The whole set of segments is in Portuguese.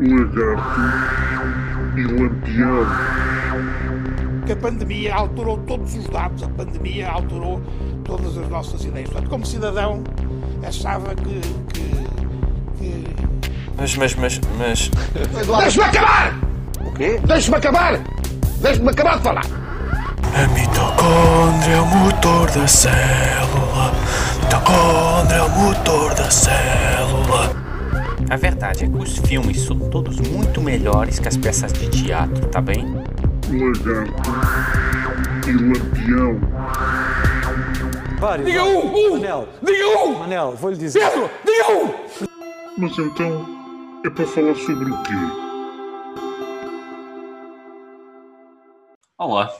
Lagarto e Lampião. que a pandemia alterou todos os dados, a pandemia alterou todas as nossas ideias. Portanto, como cidadão, achava que. que, que... Mas, mas, mas, mas. Deixa-me acabar! O quê? Deixa-me acabar! Deixa-me acabar de falar! A mitocôndria é o motor da célula. Mitocôndria é o motor da célula. A verdade é que os filmes são todos muito melhores que as peças de teatro, tá bem? Lagarto e Lampião. Vários. Diga um! um Manel, Diga um! Manel, vou-lhe dizer. Pedro! Diga um! Mas então é para falar sobre o quê? Olá,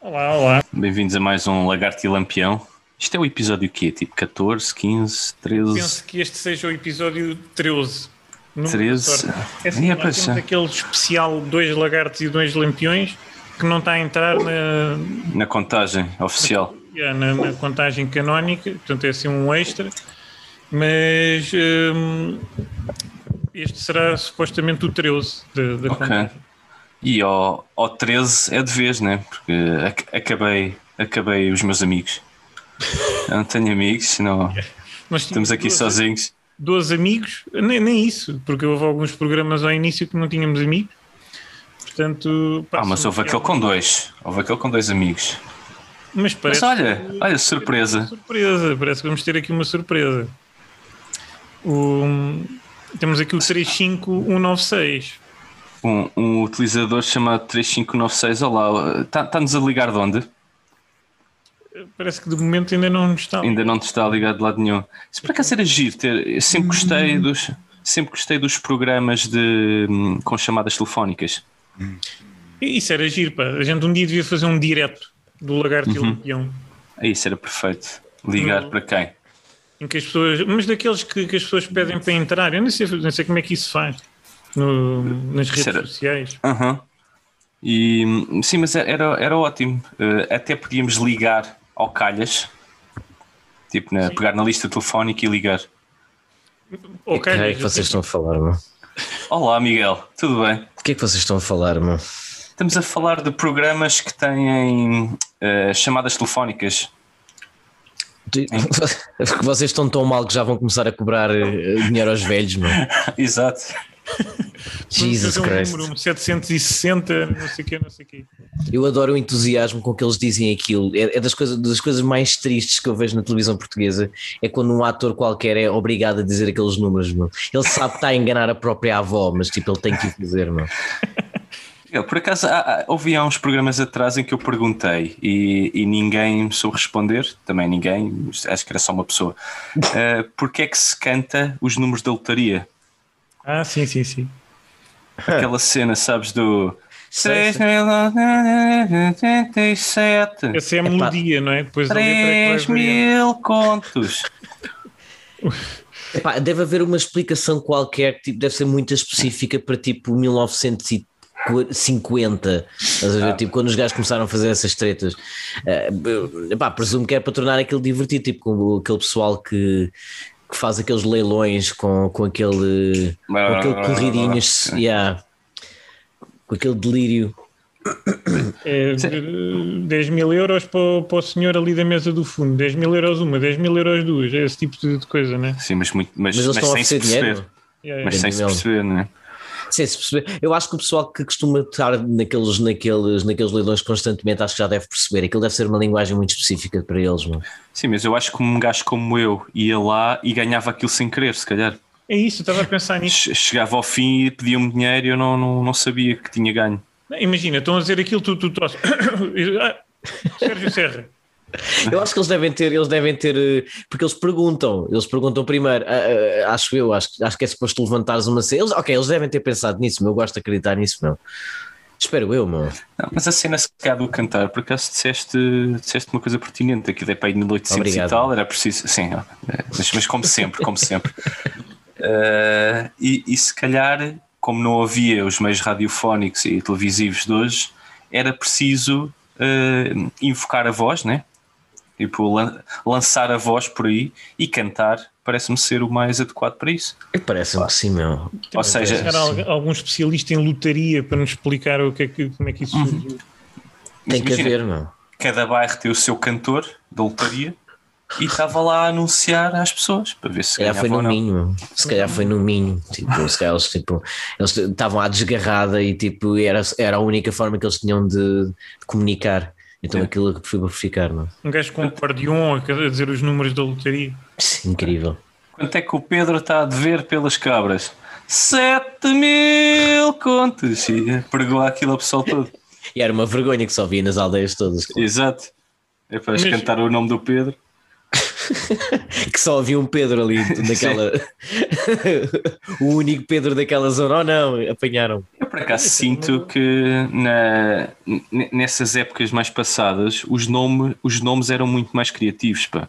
Olá, olá. bem-vindos a mais um Lagarto e Lampião. Isto é o episódio quê? Tipo 14, 15, 13, Penso que este seja o episódio 13. Número 13. de sorte. É assim, Ia nós temos aquele especial dois lagartos e dois lampiões que não está a entrar na, na contagem oficial. na, na contagem canónica, portanto é assim um extra, mas hum, este será supostamente o 13 da, da Ok. contagem. E ao, ao 13 é de vez, né? Porque ac- acabei, acabei os meus amigos. Eu não tenho amigos, não. Nós Estamos aqui 12 sozinhos. 12 amigos, nem, nem isso, porque houve alguns programas ao início que não tínhamos amigos. Portanto, Ah, mas houve aquele com dois. Houve aquele com dois amigos. Mas Mas parece olha, que- olha, surpresa. surpresa, parece que vamos ter aqui uma surpresa. O- temos aqui o 35196. Um, um utilizador chamado 3596. Olá, está-nos a ligar de onde? Parece que de momento ainda não nos está. Ainda não te está ligado de lado nenhum. Se por acaso era giro ter. Eu sempre gostei dos. Sempre gostei dos programas de, hum, com chamadas telefónicas. Isso era giro, pá. A gente um dia devia fazer um direto do Lagarto e Lampião. É isso, era perfeito. Ligar Não. para quem? Em que as pessoas. Mas daqueles que, que as pessoas pedem para entrar. Eu nem sei, nem sei como é que isso faz. No- nas redes Será? sociais. Aham. E hum, sim, mas era, era ótimo. Eh, até podíamos ligar ao calhas. Tipo, na- pegar na lista telefónica e ligar. O que é que vocês estão a falar, meu? Olá, Miguel, tudo bem? O que é que vocês estão a falar, meu? Estamos a falar de programas que têm eh, chamadas telefónicas. Porque vocês estão tão mal que já vão começar a cobrar eh, dinheiro aos velhos, meu. Exato. Jesus um Christ. número, um 760, não sei o quê, não sei o quê. Eu adoro o entusiasmo com que eles dizem aquilo. É, é das, coisas, das coisas mais tristes que eu vejo na televisão portuguesa. É quando um ator qualquer é obrigado a dizer aqueles números, meu. Ele sabe que está a enganar a própria avó, mas tipo, ele tem que o fazer, meu. Eu, por acaso, há, há, ouvi há uns programas atrás em que eu perguntei e, e ninguém me soube responder, também ninguém, acho que era só uma pessoa, uh, porque é que se canta os números da lotaria? Ah, sim, sim, sim. Aquela cena, sabes, do Sei, sei. 3.087, Essa é a melodia, não é? Depois a letra é 3 que vai variando. mil contos. Epá, deve haver uma explicação qualquer que tipo, deve ser muito específica para tipo 1950. Estás a ver? Tipo, quando os gajos começaram a fazer essas tretas. Eh, epá, presumo que é para tornar aquilo divertido, tipo com aquele pessoal que, que faz aqueles leilões com, com aquele, com aquele corridinhos, yeah, com aquele delírio. É, de- 10 mil euros para, o- para o senhor ali da mesa do fundo, 10 mil euros uma, 10 mil euros duas, é esse tipo de, coisa, né? Sim, mas, muito, mas, Mas eles mas estão a sem se oferecer perceber. dinheiro. Yeah, Mas sem se perceber, não é? Sim, se perceber. Eu acho que o pessoal que costuma estar naqueles, naqueles, naqueles leilões constantemente, acho que já deve perceber. Aquilo deve ser uma linguagem muito específica para eles. Mano. Sim, mas eu acho que um gajo como eu ia lá e ganhava aquilo sem querer, se calhar. É isso, eu estava a pensar nisso. Che- Chegava ao fim e pedia-me dinheiro e eu não, não, não sabia que tinha ganho. Imagina, estão a dizer aquilo, tu, tu Sérgio Serra. Eu acho que eles devem ter, eles devem ter, eh, porque eles perguntam, eles perguntam primeiro, ah, ah, acho eu, acho, acho que é suposto levantares uma cena. Eles, ok, eles devem ter pensado nisso, meu, eu gosto de acreditar nisso, meu. Espero eu, meu. Não, mas a cena se calhar do cantar, por acaso disseste, disseste uma coisa pertinente, aquilo é para ir 1800 Obrigado. e tal, era preciso, sim, mas, mas como sempre, como sempre. Eh, e, e se calhar, como não havia os meios radiofónicos e televisivos de hoje, era preciso eh, invocar a voz, né? Tipo, lan- lançar a voz por aí e cantar parece-me ser o mais adequado para isso. Parece-me que sim, meu. Ou seja, Chegar al- algum especialista em lotaria para nos explicar o que é que, como é que isso Uhum. surgiu. Tem que haver, meu. cada bairro tem o seu cantor da lotaria e estava lá a anunciar às pessoas para ver se Se calhar foi no. Minho, se calhar foi no Minho. Tipo, se calhar eles tipo, eles estavam à desgarrada e tipo, era, era a única forma que eles tinham de, de comunicar. Então É. aquilo que foi para ficar, não? Um gajo com um acordeon a a dizer os números da lotaria. Sim, Incrível. Quanto é que o Pedro está a dever pelas cabras? 7 mil contos. E pregou aquilo ao pessoal todo. E era uma vergonha que só via nas aldeias todas. Exato. É para Mas- cantar o nome do Pedro. Que só havia um Pedro ali naquela. o único Pedro daquela zona. Oh não, apanharam. Eu por acaso sinto que na, nessas épocas mais passadas os, nome, os nomes eram muito mais criativos. Pá.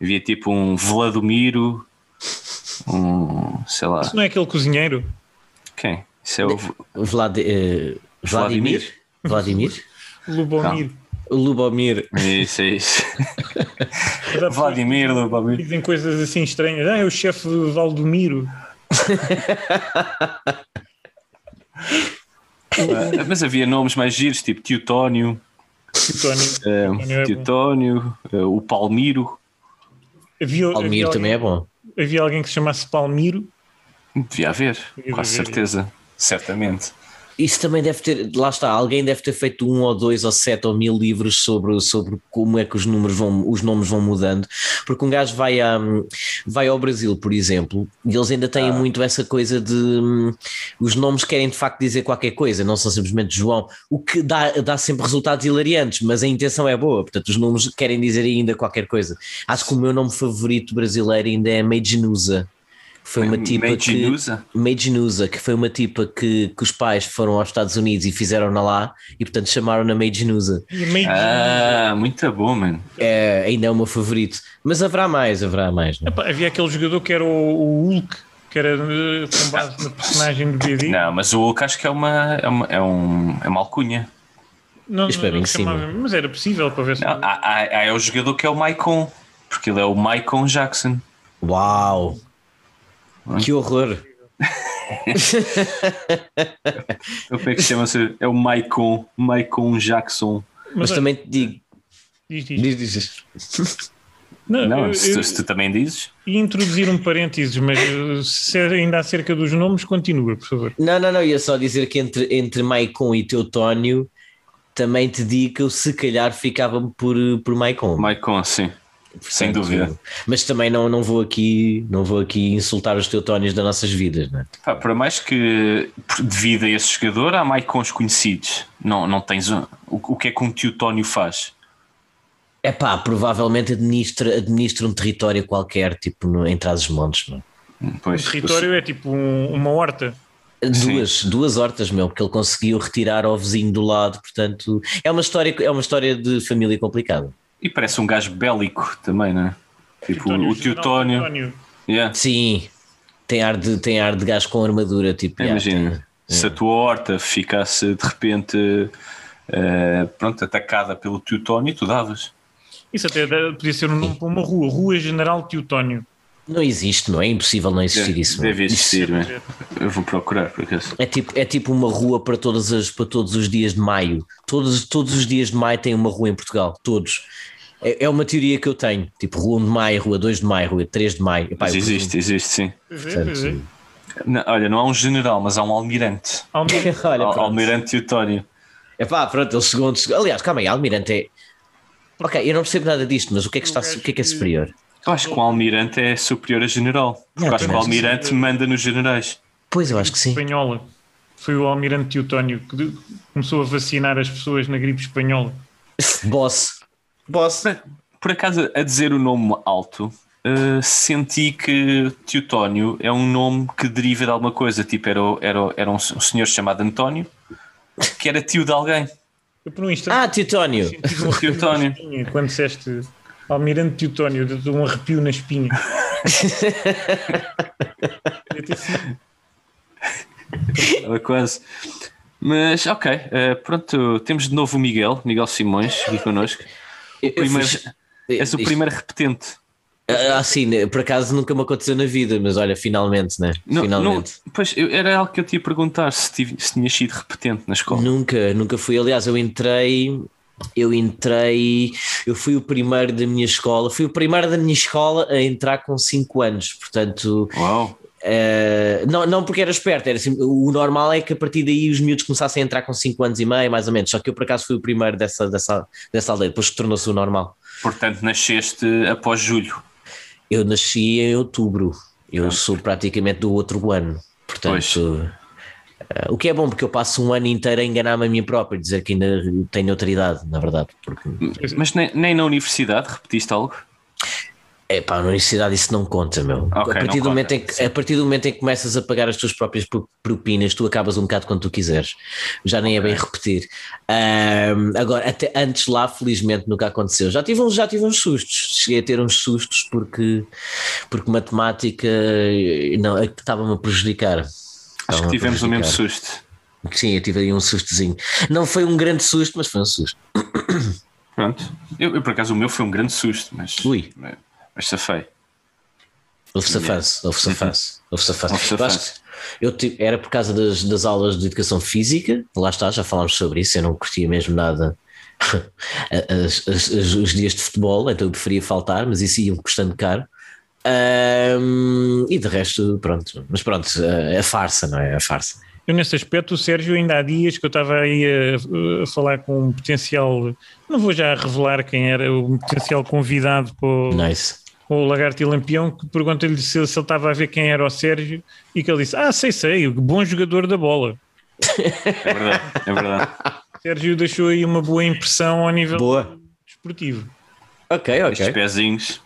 Havia tipo um Vladomiro, um. sei lá. Isso não é aquele cozinheiro? Quem? Isso é o. Vlad, eh, Vladimir? Vladimir? Lubomir. O Lubomir. Isso, é isso. Vladimir, Lubomir. Dizem coisas assim estranhas. Ah, é o chefe Valdomiro. Ah, Mas havia nomes mais giros, tipo Teutónio, Teutónio. eh, Teutónio é eh, o Palmiro. Havia, Almir havia também é alguém, bom. havia alguém que se chamasse Palmiro. Devia haver, Devia com haver. certeza. Certamente. Isso também deve ter, lá está, alguém deve ter feito um ou dois ou sete ou mil livros sobre, sobre como é que os números vão, os nomes vão mudando, porque um gajo vai, a, vai ao Brasil, por exemplo, e eles ainda têm muito essa coisa de hum, os nomes querem de facto dizer qualquer coisa, não são simplesmente João, o que dá, dá sempre resultados hilariantes, mas a intenção é boa, portanto os nomes querem dizer ainda qualquer coisa. Acho que o meu nome favorito brasileiro ainda é Meijinusa. Foi uma tipa que, Meijinusa? Meijinusa, que foi uma tipa que, que os pais foram aos Estados Unidos e fizeram-na lá e portanto chamaram-na Meijinusa. Ah, muito bom, mano. É, ainda é o meu favorito. Mas haverá mais, haverá mais. não é? Epá, havia aquele jogador que era o, o Hulk, que era eh, com base na personagem do BD. Não, mas o Hulk acho que é uma, é uma, é um, é uma alcunha. Não, Isto mim, sim, chamava- mas era possível para ver se. Não, há, há, há é o jogador que é o Maicon, porque ele é o Maicon Jackson. Uau! Que horror! Como é que se chama? É o Maicon, Maicon Jackson. Mas olha, também te digo. diz, diz. Diz, diz. Não, Não, eu, se tu, eu se tu também dizes. ia introduzir um parênteses, mas eh, se é ainda acerca dos nomes, continua, por favor. Não, não, não, ia só dizer que entre, entre Maicon e Teutónio também te digo que eu se calhar ficava por, por Maicon. Maicon, sim. Sem dúvida. Mas também não, não vou aqui não vou aqui insultar os Teutónios das nossas vidas, não é? Pá, para mais que devido a esse jogador, há Maicons conhecidos. Não, não tens um- o, o que é que um Teutónio faz? É pá, provavelmente administra, administra um território qualquer, tipo no, em Trás-os-Montes, não é? O Pois, território é tipo um- uma horta. Duas, duas hortas, meu, porque ele conseguiu retirar ao vizinho do lado, portanto, é uma história, é uma história de família complicada. E parece um gajo bélico também, não é? Tipo Teutónio, o Teutónio. Yeah. Sim, tem ar de, tem ar de gajo com armadura, tipo, yeah, Imagina, tem- se a tua horta ficasse de repente eh, pronto, atacada pelo Teutónio, tu davas. Isso até podia ser um nome para uma rua, Rua General Teutónio. não existe, não é? É impossível não existir isso. meu. Deve existir, não é? Eu vou procurar, por acaso. É tipo, é tipo uma rua para, todas as, para todos os dias de maio. Todos, todos os dias de maio tem uma rua em Portugal. Todos. É, é uma teoria que eu tenho. Tipo, rua 1 de maio, rua 2 de maio, rua 3 de maio. Epá, eu existe, existe, sim. É, é. Portanto, Não, olha, não há um general, mas há um almirante. Almeida. Olha, Al- almirante Teutónio. Epá, pronto, ele chegou onde chegou. Aliás, calma aí, Almirante é. Ok, eu não percebo nada disto, mas o que é que, está, o que, é, que é superior? Eu acho que o almirante é superior a general. Porque Yeah, acho que o almirante manda nos generais. Pois, eu acho que sim. Espanhola. Foi o almirante Teutónio que começou a vacinar as pessoas na gripe espanhola. Boss. Boss. Por acaso, a dizer o nome alto, eh, senti que Teutónio é um nome que deriva de alguma coisa. Tipo, era, era, era um, um senhor chamado António, que era tio de alguém. Eu por um instante Ah, Teutónio. um Teutónio. quando disseste almirante Teutónio, de um arrepio na espinha. Podia ter sido. Era quase. Mas, ok, eh, pronto, temos de novo o Miguel, Miguel Simões, aqui connosco. Primeiro- és o primeiro repetente. Ah, Assim, né, por acaso nunca me aconteceu na vida, mas olha, finalmente, né? Não- finalmente. não- pois, era algo que eu te ia perguntar se, tive, se tinha sido repetente na escola. Nunca, nunca fui. Aliás, eu entrei, eu entrei, eu fui o primeiro da minha escola, fui o primeiro da minha escola a entrar com 5 anos, portanto. Uau! Eh, não, não porque era esperto, era assim, o normal é que a partir daí os miúdos começassem a entrar com 5 anos e meio, mais ou menos. Só que eu por acaso fui o primeiro dessa, dessa, dessa aldeia, depois tornou-se o normal. Portanto, nasceste após julho. Eu nasci em outubro, eu sou praticamente do outro ano, portanto. eh, o que é bom, porque eu passo um ano inteiro a enganar-me a mim próprio, dizer que ainda tenho outra idade, na verdade. Porque, Mas nem, nem na universidade repetiste algo? É pá, na universidade isso não conta, meu. a, Ok, partir do momento conta, em que, sim. a partir do momento em que começas a pagar as tuas próprias pro- propinas, tu acabas um bocado quando tu quiseres. Já nem é bem repetir. Ahm, agora, até antes lá, felizmente, nunca aconteceu. Já tive, uns, já tive uns sustos. Cheguei a ter uns sustos porque, porque matemática eh, não, é estava-me a prejudicar. Acho que a tivemos o mesmo susto. Sim, eu tive aí um sustozinho. Não foi um grande susto, mas foi um susto. Pronto. Eu, eu, por acaso, o meu foi um grande susto, mas. Ui. Mas, safei. Houve safance, houve safance, houve safance. Eu acho safance. que eu tive- era por causa das, das aulas de educação física, lá está, já falámos sobre isso, eu não curtia mesmo nada as- as- as- os dias de futebol, então eu preferia faltar, mas isso ia-me custando caro. Ahm, e de resto, pronto, mas pronto, é a farsa, não é? A farsa. Eu, nesse aspecto, o Sérgio, ainda há dias que eu estava aí a, a falar com um potencial, não vou já revelar quem era, o potencial convidado para o, Nice. O Lagarto e Lampião, que pergunta-lhe se, se ele estava a ver quem era o Sérgio e que ele disse: Ah, sei, sei, o bom jogador da bola. É verdade, é verdade. O Sérgio deixou aí uma boa impressão ao nível Boa. desportivo. Ok, Estes ok. pezinhos.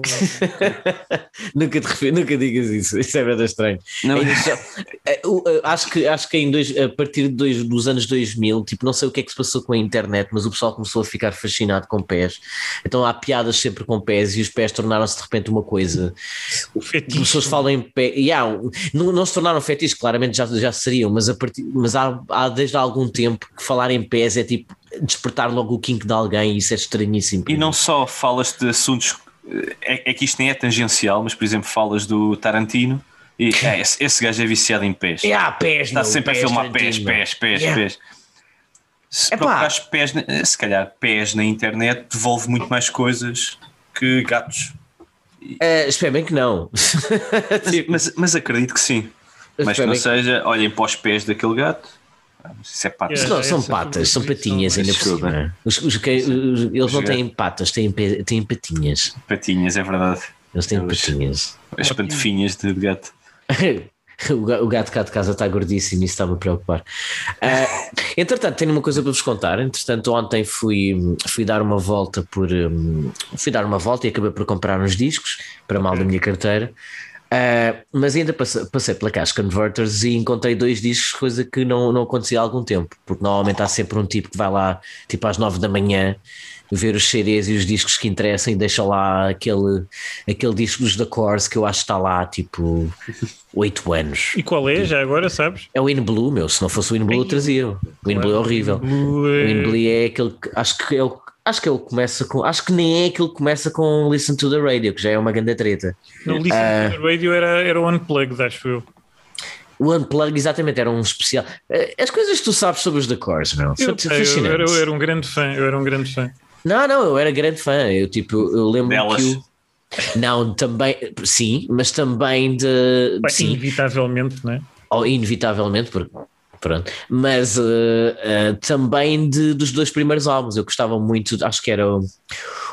nunca, te nunca digas isso, isso é verdade estranho. Não. Eh, o- eh, acho que, acho que em dois, a partir de dois, dos anos 2000, tipo, não sei o que é que se passou com a internet, mas o pessoal começou a ficar fascinado com pés. Então há piadas sempre com pés e os pés tornaram-se de repente uma coisa. As pessoas falam em pé. E há, não, não se tornaram fetiches, claramente já, já seriam, mas, a partir, mas há, há desde há algum tempo que falar em pés é tipo despertar logo o kink de alguém isso é estranhíssimo. E não só falas de assuntos. É, é que isto nem é tangencial, mas por exemplo, falas do Tarantino e é, esse, esse gajo é viciado em pés. É, há pés, Está meu, sempre a pés, filmar pés, pés, pés, Yeah. pés. Se procurares pés, na- se calhar pés na internet devolve muito mais coisas que gatos. Eh, espero bem que não. Tipo, Mas, mas acredito que sim. Mas que espero não bem que- seja, olhem para os pés daquele gato. Isso é pato. Yeah. Não, são essa patas, são patinhas ainda por cima. Os, os que- os- eles não têm patas, têm, têm patinhas. Patinhas, é verdade. Eles têm Eles- patinhas. As pantofinhas de gato. O ga- o gato cá de casa está gordíssimo e isso está-me a preocupar. Ah, entretanto, tenho uma coisa para vos contar. Entretanto, ontem fui, fui dar uma volta por hum, fui dar uma volta e acabei por comprar uns discos para mal da minha carteira. Ah, mas ainda passei, passei pela Cash Converters e encontrei dois discos, coisa que não, não acontecia há algum tempo, porque normalmente há sempre um tipo que vai lá tipo às nove da manhã ver os CDs e os discos que interessam e deixa lá aquele, aquele disco dos The Course que eu acho que está lá tipo oito anos. E qual é, já agora, sabes? É o In Blue, meu. Se não fosse o In Blue, eu trazia. O In Blue é horrível. Blue, O é- In Blue é aquele que acho que ele, acho que ele começa com. Acho que nem é que começa com Listen to the Radio, que já é uma grande treta. No Listen Ah. to the Radio era, era o Unplugged, acho eu. O Unplugged, exatamente, era um especial. Eh, As coisas que tu sabes sobre os The Course, meu. Eu, eu, fascinantes. era, eu era um grande fã, eu era um grande fã. Não, não, eu era grande fã. Eu tipo, eu lembro Delas. que o. Não, também, sim, mas também de. Pá, sim, Inevitavelmente, não é? ou inevitavelmente, porque pronto, mas eh, eh, também de, dos dois primeiros álbuns. Eu gostava muito, acho que era o,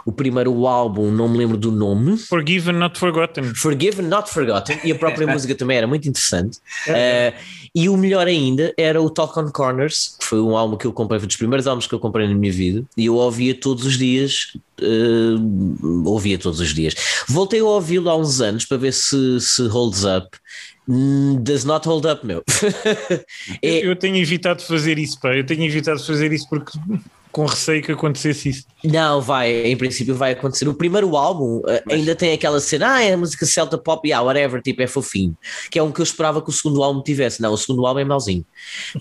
o primeiro álbum, não me lembro do nome. Forgiven, not forgotten. Forgiven, Not Forgotten, e a própria música também era muito interessante. Eh, e o melhor ainda era o Talk on Corners, que foi um álbum que eu comprei, foi dos primeiros álbuns que eu comprei na minha vida, e eu ouvia todos os dias. ouvia todos os dias. Voltei a ouvi-lo há uns anos para ver se, se holds up. Hum, Does not hold up, meu. É- Eu tenho evitado fazer isso, pá. Eu tenho evitado fazer isso porque com receio que acontecesse isso. Não, vai, em princípio vai acontecer. O primeiro álbum uh, ainda tem aquela cena, ah, é a música Celta Pop, yeah, whatever, tipo, é fofinho. Que é um que eu esperava que o segundo álbum tivesse. Não, o segundo álbum é mauzinho.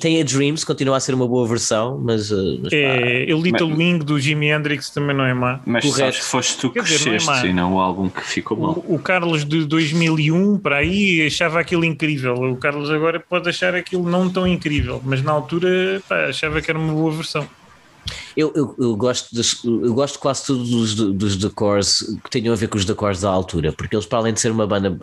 Tem a Dreams, continua a ser uma boa versão, mas. Uh, mas pá, É, o Little Wing do Jimi Hendrix também não é má. Mas Correto. sabes que foste tu que Quer dizer, não é cresceste má. e não o álbum que ficou mal. O, o Carlos de 2001 para aí achava aquilo incrível. O Carlos agora pode achar aquilo não tão incrível, mas na altura pá, achava que era uma boa versão. Eu, eu, eu gosto eu gosto quase todos dos, dos decors que tenham a ver com os decors da altura, porque eles, para além de ser uma banda,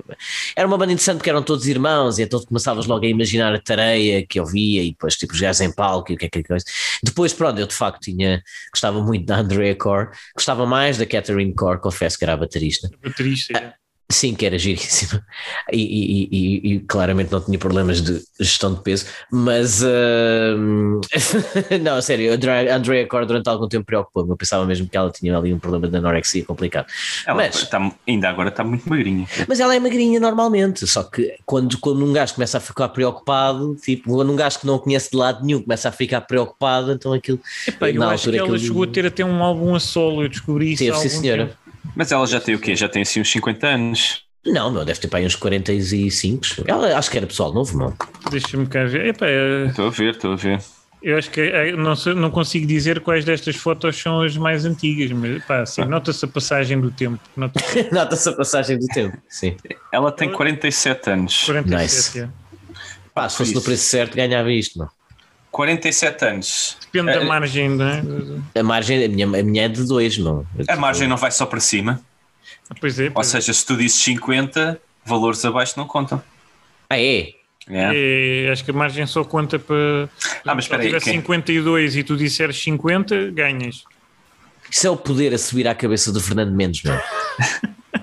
era uma banda interessante porque eram todos irmãos, e então tu começavas logo a imaginar a tareia que eu via e depois tipo os gajos em palco e o que é que é coisa. Depois, pronto, eu de facto tinha, gostava muito da Andrea Core, gostava mais da Catherine Core, confesso que era a baterista. Baterista. é. Sim, que era giríssima e, e- e- e claramente não tinha problemas de gestão de peso, mas hum, não, sério, a Andrea- a Andrea Core durante algum tempo preocupou-me. Eu pensava mesmo que ela tinha ali um problema de anorexia complicado. Ela Mas- está- ainda agora está muito magrinha. Mas ela é magrinha normalmente, só que quando, quando um gajo começa a ficar preocupado, tipo, quando um gajo que não conhece de lado nenhum começa a ficar preocupado, então aquilo. Epá, eu na acho que ela aquilo- chegou a ter até um álbum a solo, eu descobri isso. Teve, sim, senhora. tempo. Mas ela já tem o quê? Já tem assim uns 50 anos. Não, meu, deve ter para aí uns 45. Ela acho que era pessoal novo, não? Deixa-me cá ver. Epá, é- Estou a ver, estou a ver. eu acho que é- não, sei- não consigo dizer quais destas fotos são as mais antigas, mas pá, assim, nota-se a passagem do tempo. Nota-se Nota-se a passagem do tempo. Sim. Ela tem 47 anos. 47. Nice. é. Pá, se fosse no preço certo, ganhava isto, não? 47 anos. Depende da A- margem, não é? A margem, a minha, a minha é de 2, não. A margem não vai só para cima. Pois é, Ou pois é. seja, se tu disses 50, valores abaixo não contam. Ah, é? É. É, acho que a margem só conta para. Ah, mas se espera aí, tiver quem- 52 e tu disseres 50, ganhas. Isso é o poder a subir à cabeça do Fernando Mendes, meu.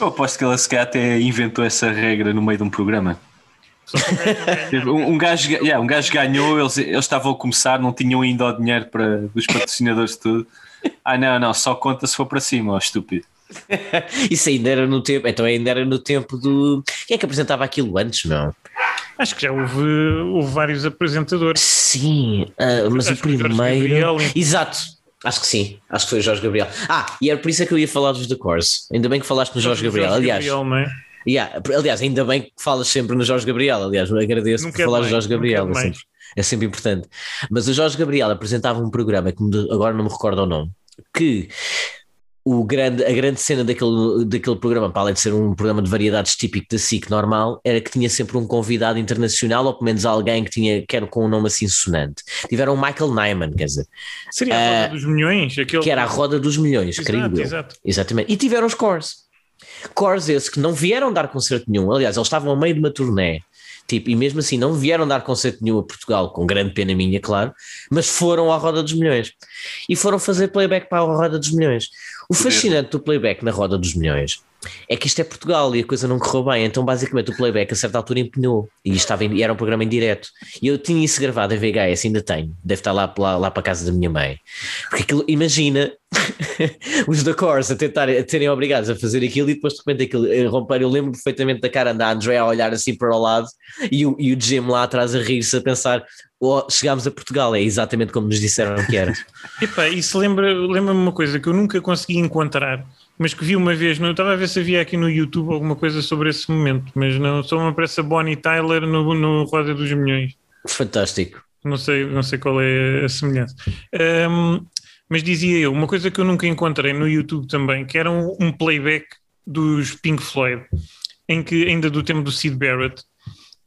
Eu aposto que ela se calhar até inventou essa regra no meio de um programa. Um, um gajo, yeah, um gajo ganhou, eles, eles estavam a começar, não tinham ainda o dinheiro para, dos patrocinadores de tudo. Ah, não, não, só conta se for para cima, ó estúpido. Isso ainda era no tempo, então ainda era no tempo do. Quem é que apresentava aquilo antes, meu? Acho que já houve, houve vários apresentadores. Sim, ah, mas Acho o que o Jorge primeiro. Gabriel- Exato, acho que sim, acho que foi o Jorge Gabriel. Ah, e era por isso é que eu ia falar dos The Course. Ainda bem que falaste no Jorge Gabriel. Aliás, Gabriel, não é? Yeah, aliás, ainda bem que falas sempre no Jorge Gabriel. Aliás, agradeço Nunca por falar no Jorge Gabriel. É sempre, é sempre importante. Mas o Jorge Gabriel apresentava um programa que agora não me recordo o nome, que o grande, a grande cena daquele, daquele programa, para além de ser um programa de variedades típico da SIC normal, era que tinha sempre um convidado internacional, ou pelo menos alguém que tinha, que era com um nome assim sonante. Tiveram o Michael Nyman, quer dizer, Seria a Ah, roda dos milhões. Aquele... que era a roda dos milhões, creio Exato, eu. exato. Exatamente. E tiveram os Cores. Cores esses que não vieram dar concerto nenhum. Aliás, eles estavam a meio de uma turnê. Tipo, e mesmo assim não vieram dar concerto nenhum a Portugal, com grande pena minha, claro, mas foram à Roda dos Milhões. E foram fazer playback para a Roda dos Milhões. O fascinante do playback na Roda dos Milhões é que isto é Portugal e a coisa não correu bem. Então, basicamente, o playback a certa altura empenhou e, estava em- e era um programa em direto. E eu tinha isso gravado em VHS, ainda tenho. Deve estar lá, lá, lá para a casa da minha mãe. Porque aquilo, imagina os da Course a, tentar, a serem obrigados a fazer aquilo e depois de repente aquilo eh, romper. Eu lembro perfeitamente da cara da Andrea a olhar assim para o lado e o, e o Jim lá atrás a rir-se, a pensar: oh, chegámos a Portugal, é exatamente como nos disseram que era. Epá, isso lembra- lembra-me uma coisa que eu nunca consegui encontrar, mas que vi uma vez. Eu estava a ver se havia aqui no YouTube alguma coisa sobre esse momento, mas não, só me aparece a Bonnie Tyler no, no Roda dos Milhões. Fantástico. Não sei, não sei qual é a semelhança. Ahm, mas dizia eu, uma coisa que eu nunca encontrei no YouTube também, que era um, um playback dos Pink Floyd, em que, ainda do tempo do Sid Barrett,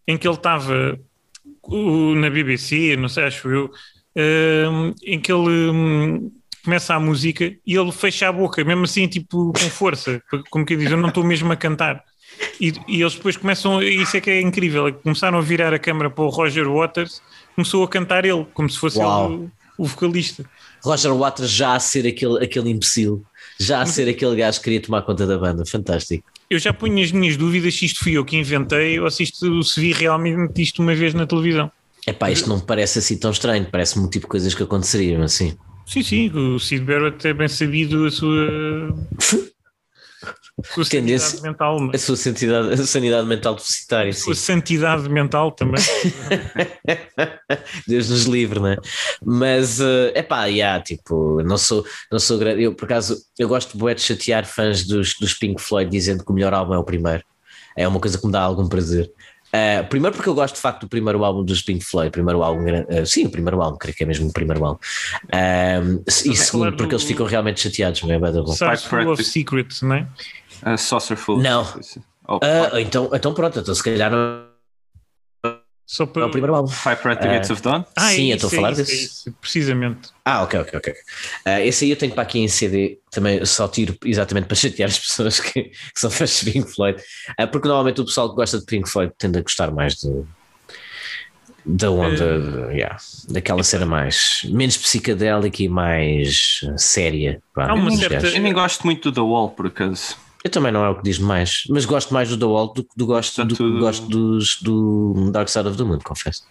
em que ele estava na BBC, não sei, acho eu, ahm, em que ele hum, começa a música e ele fecha a boca, mesmo assim, tipo, com força, como que diz, eu não estou mesmo a cantar. E, e eles depois começam, isso é que é incrível, é começaram a virar a câmera para o Roger Waters, começou a cantar ele, como se fosse ele o, vocalista. Roger Waters já a ser aquele, aquele imbecil, já a ser aquele gajo que queria tomar conta da banda. Fantástico. Eu já ponho as minhas dúvidas se isto fui eu que inventei ou se isto se vi realmente isto uma vez na televisão. Epá, isto não me parece assim tão estranho, parece-me um tipo de coisas que aconteceriam assim. Sim, sim, o Sid Barrett é bem sabido a sua. sua sanidade mental? A sua sanidade, a sanidade mental deficitária, a sim. sua santidade mental também. Deus nos livre, né? Mas é pá, yeah, tipo, não sou, não sou grande. Eu, por acaso, eu gosto bué de chatear fãs dos, dos Pink Floyd dizendo que o melhor álbum é o primeiro. É uma coisa que me dá algum prazer. Uh, primeiro porque eu gosto de facto do primeiro álbum dos Pink Floyd, primeiro álbum, uh, sim, o primeiro álbum, creio que é mesmo o primeiro álbum. Um, e falar segundo, porque do- eles ficam realmente chateados, não é? Full of. Secrets, não é? A Saucerful. Não. Oh, Ah, então, então pronto, então se calhar não Só para. é o primeiro álbum. Five at the Gates of Dawn. Ah, é Sim, eu isso, estou a falar é isso, desse. é isso, precisamente. Ah, ok, ok, ok. Ah, esse aí eu tenho para aqui em CD, também só tiro exatamente para chatear as pessoas que, que são fãs de Pink Floyd, Ah, porque normalmente o pessoal que gosta de Pink Floyd tende a gostar mais de, da onda, de- yeah, daquela cena mais menos psicadélica e mais ah, séria. pá, Há uma dos certa- gajos. Eu nem gosto muito do The Wall, por acaso. Eu também não é o que diz mais, mas gosto mais do The Wall do que do gosto, do, gosto dos, do Dark Side of the Moon, confesso.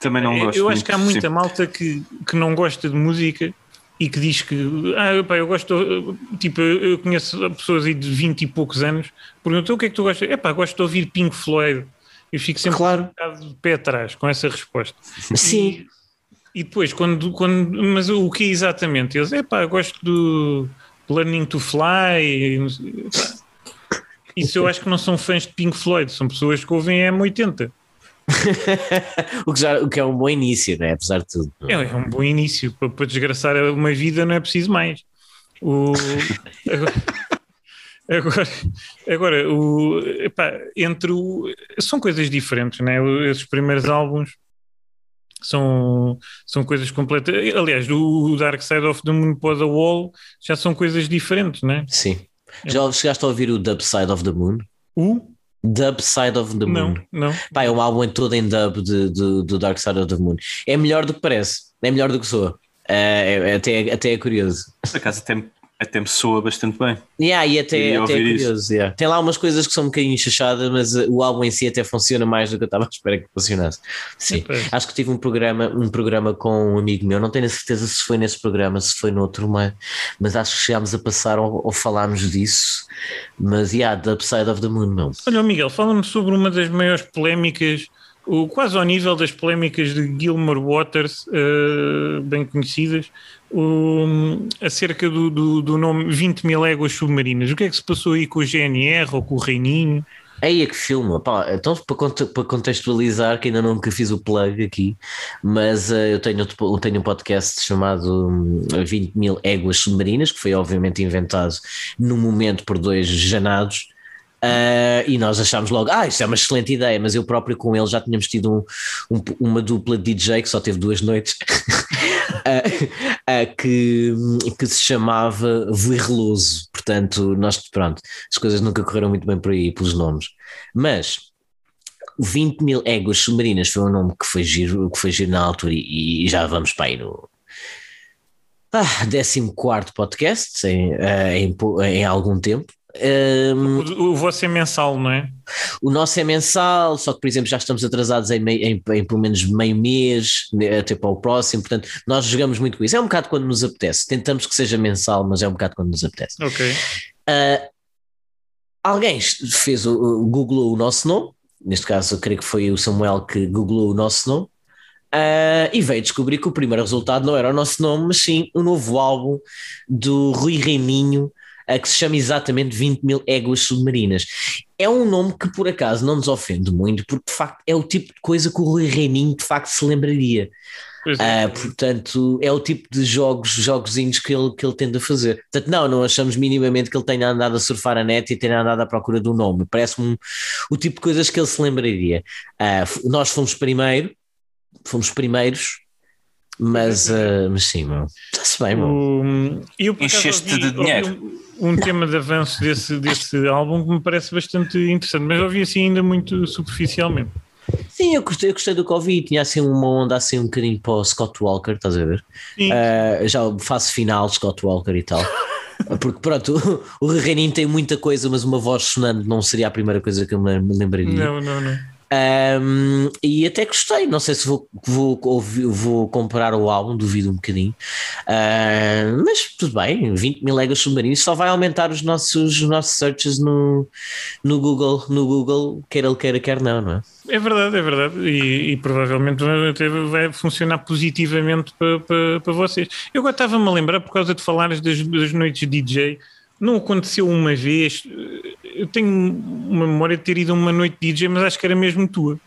Também não gosto eu acho muito, que há muita sim. malta que, que não gosta de música e que diz que ah, pá, eu gosto, tipo, eu conheço pessoas aí de 20 e poucos anos, perguntam o que é que tu gostas? É pá, gosto de ouvir Pink Floyd. Eu fico sempre Claro. um bocado de pé atrás com essa resposta. Sim, E, e depois, quando, quando. Mas o que é exatamente? Eles, é pá, eu gosto do Learning to Fly. Isso eu acho que não são fãs de Pink Floyd, são pessoas que ouvem M80. o, que já, o que é um bom início, né? apesar de tudo. É, é um bom início. Para, para desgraçar uma vida não é preciso mais. O, agora, agora, agora, o, epá, entre o, são coisas diferentes, né? Esses primeiros álbuns são, são coisas completas. Aliás, o Dark Side of the Moon para The Wall já são coisas diferentes, né? Sim. Já chegaste a ouvir o Dub Side of the Moon? O? Dub Side of the Moon. Não, não. Pá, é um álbum todo em dub de, de- do Dark Side of the Moon. É melhor do que parece, é melhor do que soa. É, é- até, até é curioso. Por acaso até, me- até me soa bastante bem. Yeah, e até, Queria até é curioso. yeah. Tem lá umas coisas que são um bocadinho chachadas, mas uh, o álbum em si até funciona mais do que eu estava à espera que funcionasse. Sim, Pois. acho que tive um programa, um programa com um amigo meu, não tenho a certeza se foi nesse programa, se foi noutro, mas, mas acho que chegámos a passar ou, ou falámos disso. Mas, yeah, The Upside of the Moon, meu. Olha, Miguel, fala-me sobre uma das maiores polémicas, o, quase ao nível das polémicas de Gilmore Waters, eh, bem conhecidas, acerca do, do, do nome 20 mil éguas submarinas. O que é que se passou aí com o GNR ou com o Reininho? Aí é que filma, pá, então para, para contextualizar, que ainda nunca fiz o plug aqui, mas eh, eu, tenho, eu tenho um podcast chamado hum, 20 mil éguas submarinas, que foi obviamente inventado no momento por dois janados, ah, e nós achámos logo, ah, isto é uma excelente ideia, mas eu próprio com ele já tínhamos tido um- um- uma dupla de DJ que só teve duas noites, ah, ah, que, que se chamava Virreloso. Portanto, nós, pronto, as coisas nunca correram muito bem por aí, pelos nomes. Mas 20 mil éguas submarinas foi um nome que foi giro, que foi giro na altura e, e já vamos para aí no. Ah, 14 podcast em, em, em algum tempo. Um, O, o vosso é mensal, não é? o nosso é mensal, só que, por exemplo, já estamos atrasados em, em- em pelo menos meio mês, né, até para o próximo. Portanto, nós jogamos muito com isso. É um bocado quando nos apetece. Tentamos que seja mensal, mas é um bocado quando nos apetece. Ok. Ah, alguém fez o, googlou o nosso nome, neste caso, eu creio que foi o Samuel que googlou o nosso nome. ah, e veio descobrir que o primeiro resultado não era o nosso nome, mas sim o novo álbum do Rui Reininho, ah, que se chama exatamente 20 mil éguas submarinas. É um nome que por acaso não nos ofende muito, porque de facto é o tipo de coisa que o Rui Reininho de facto se lembraria. É. Ah, portanto, é o tipo de jogos, jogozinhos que ele, que ele tende a fazer. Portanto, não, não achamos minimamente que ele tenha andado a surfar a net e tenha andado à procura do nome. Parece-me o tipo de coisas que ele se lembraria. F- nós fomos primeiro, fomos primeiros, mas, ah, mas sim, meu. Está-se bem, meu. O- eu, por acaso, Encheste de dinheiro. Um, um tema de avanço desse, desse álbum que me parece bastante interessante, mas ouvi assim ainda muito superficialmente. Sim, eu gostei, eu gostei do que ouvi. Tinha assim uma onda assim um bocadinho para o Scott Walker, estás a ver? Uh, já faço final Scott Walker e tal. Porque pronto, o, o Reininho tem muita coisa, mas uma voz sonante não seria a primeira coisa que eu me me lembraria. Não, não, não. Um, e até gostei, não sei se vou, vou, vou comprar o álbum, duvido um bocadinho. Uh, mas tudo bem, 20 mil legas submarinos só vai aumentar os nossos, os nossos searches no, no Google, no Google, quer ele queira, quer não, não é? É verdade, é verdade. E, e provavelmente até vai funcionar positivamente para, para, para vocês. Eu agora estava-me a lembrar, por causa de falares das, das noites de DJ, não aconteceu uma vez. Eu tenho uma memória de ter ido a uma noite de DJ, mas acho que era mesmo tua.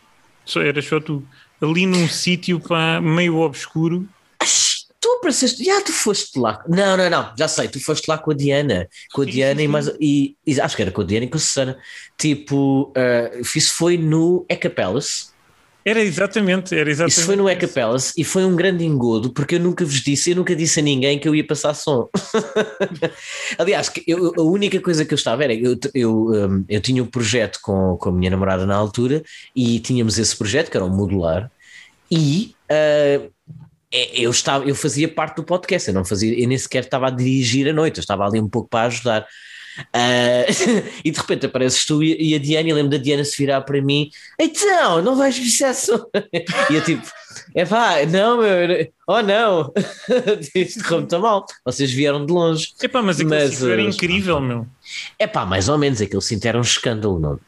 Só, era só tu. Ali num sítio meio obscuro. Tu apareceste, já tu foste lá. Não, não, não, já sei, tu foste lá com a Diana, com a Sim, Diana sim, e mais. E, e acho que era com a Diana e com a Susana. Tipo, uh, isso foi no Eca Palace. Era exatamente, era exatamente. Isso foi no Eca Palace e foi um grande engodo porque eu nunca vos disse, eu nunca disse a ninguém que eu ia passar som. Aliás, que eu- a única coisa que eu estava era eu, eu, um, eu tinha um projeto com, com a minha namorada na altura e tínhamos esse projeto que era um modular e uh, eu, estava, eu fazia parte do podcast, eu não fazia, eu nem sequer estava a dirigir a noite, eu estava ali um pouco para ajudar. Ah, e de repente apareces tu e, e a Diana, e lembro da Diana se virar para mim, então, não vais viciar som. E eu tipo, é pá, não, meu, oh não, isto correu mal, vocês vieram de longe. Epá, mas aquele Mas, era uh, incrível, meu. É pá, mais ou menos, aquele sítio era um escândalo, não?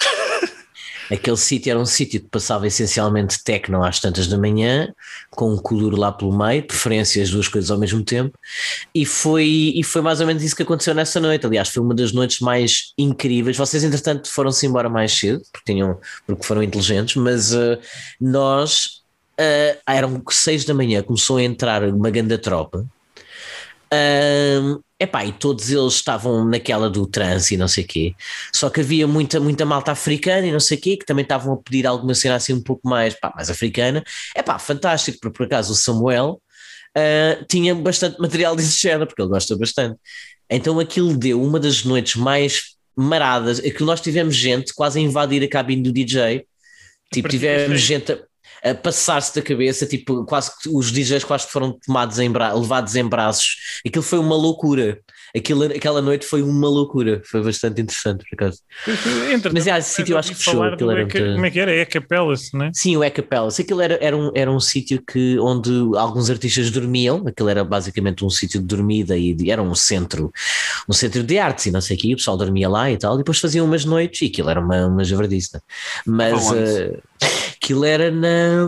Aquele sítio era um sítio que passava essencialmente techno às tantas da manhã, com um color lá pelo meio, preferência as duas coisas ao mesmo tempo, e foi, e foi mais ou menos isso que aconteceu nessa noite. Aliás, foi uma das noites mais incríveis. Vocês, entretanto, foram-se embora mais cedo, porque, tinham, porque foram inteligentes, mas uh, nós, uh, eram seis da manhã, começou a entrar uma grande tropa. Um, epá, e todos eles estavam naquela do trance e não sei o quê. Só que havia muita, muita malta africana e não sei o quê, que também estavam a pedir alguma cena assim um pouco mais, pá, mais africana. Epá, fantástico, porque por acaso o Samuel ah, tinha bastante material desse género, porque ele gosta bastante. Então aquilo deu uma das noites mais maradas, é que nós tivemos gente quase a invadir a cabine do DJ. Tipo, tivemos gente a, a passar-se da cabeça, tipo, quase que os DJs quase que foram tomados em bra levados em braços. Aquilo foi uma loucura. Aquilo, aquela noite foi uma loucura. Foi bastante interessante, por acaso. Mas, é, esse sítio eu acho que fechou, aquilo era muito- Como é que era? Eca Palace, não é? Sim, o Eca Palace. Aquilo era, era um, era um sítio que, onde alguns artistas dormiam. Aquilo era basicamente um sítio de dormida e de- era um centro, um centro de artes e não sei o quê. O pessoal dormia lá e tal. E depois faziam umas noites e aquilo era uma, uma javardice. né? Mas aquilo era na,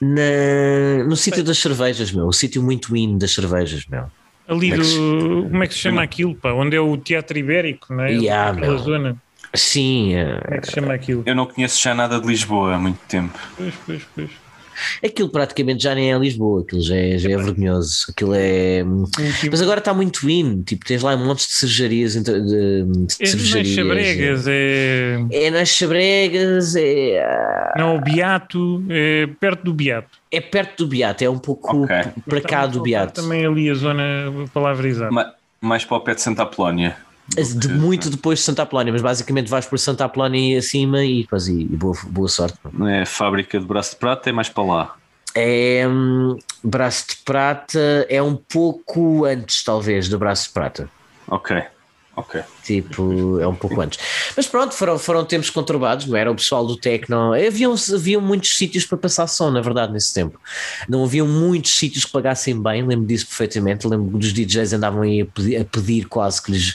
na- no sítio das cervejas, meu. O sítio muito in das cervejas, meu. Ali Como é que do. Como é que se chama aquilo, pá? Onde é o Teatro Ibérico, não é? Yeah, Aquela meu. zona. Sim, eh, Como é que se chama aquilo? Eu não conheço já nada de Lisboa há muito tempo. Pois, pois, pois. Aquilo praticamente já nem é Lisboa. Aquilo já é, já é vergonhoso. Aquilo é. Mas agora está muito in, tipo, tens lá montes de cervejarias, entre- de, de É, não é. Chabregas, é. É nas Chabregas, é, ah, Não, o Beato, é perto do Beato. é perto do Beato, é um pouco Ok. p- para cá do Beato. Também ali a zona, a palavra exata. Ma- Mais para o pé de Santa Apolónia. De- muito depois de Santa Apolónia, mas basicamente vais por Santa Apolónia e acima e, depois, e, e boa, boa sorte. É fábrica de braço de prata, é mais para lá. É hum, Braço de Prata, é um pouco antes, talvez, do Braço de Prata. Ok, ok. Tipo, é um pouco antes. Mas pronto, foram, foram tempos conturbados, não era? O pessoal do Tecno. Haviam, haviam muitos sítios para passar som, na verdade, nesse tempo. Não haviam muitos sítios que pagassem bem, lembro disso perfeitamente. Lembro que os DJs andavam aí a pedir, a pedir quase que lhes.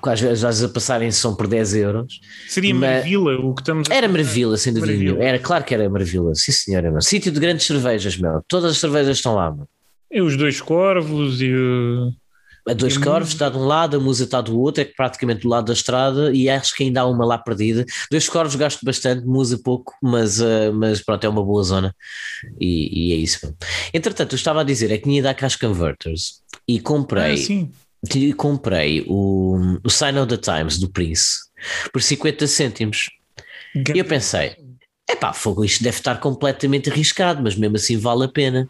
quase às vezes a passarem som por 10 euros. Seria Mas- Maravilha o que estamos a Era maravilha, sem dúvida nenhuma. Era claro que era maravilha, sim senhora. Meu. Sítio de grandes cervejas, meu. Todas as cervejas estão lá, meu. É os dois corvos e o. A dois a corvos está de um lado, a musa está do outro, é praticamente do lado da estrada, e acho que ainda há uma lá perdida. Dois corvos gasto bastante, musa pouco, mas, ah, mas pronto, é uma boa zona e, e é isso. Entretanto, eu estava a dizer, é que tinha à Cash Converters e comprei, Ah, comprei o, o Sign of the Times do Prince por 50 cêntimos. E eu pensei, epá, fogo, isto deve estar completamente arriscado, mas mesmo assim vale a pena.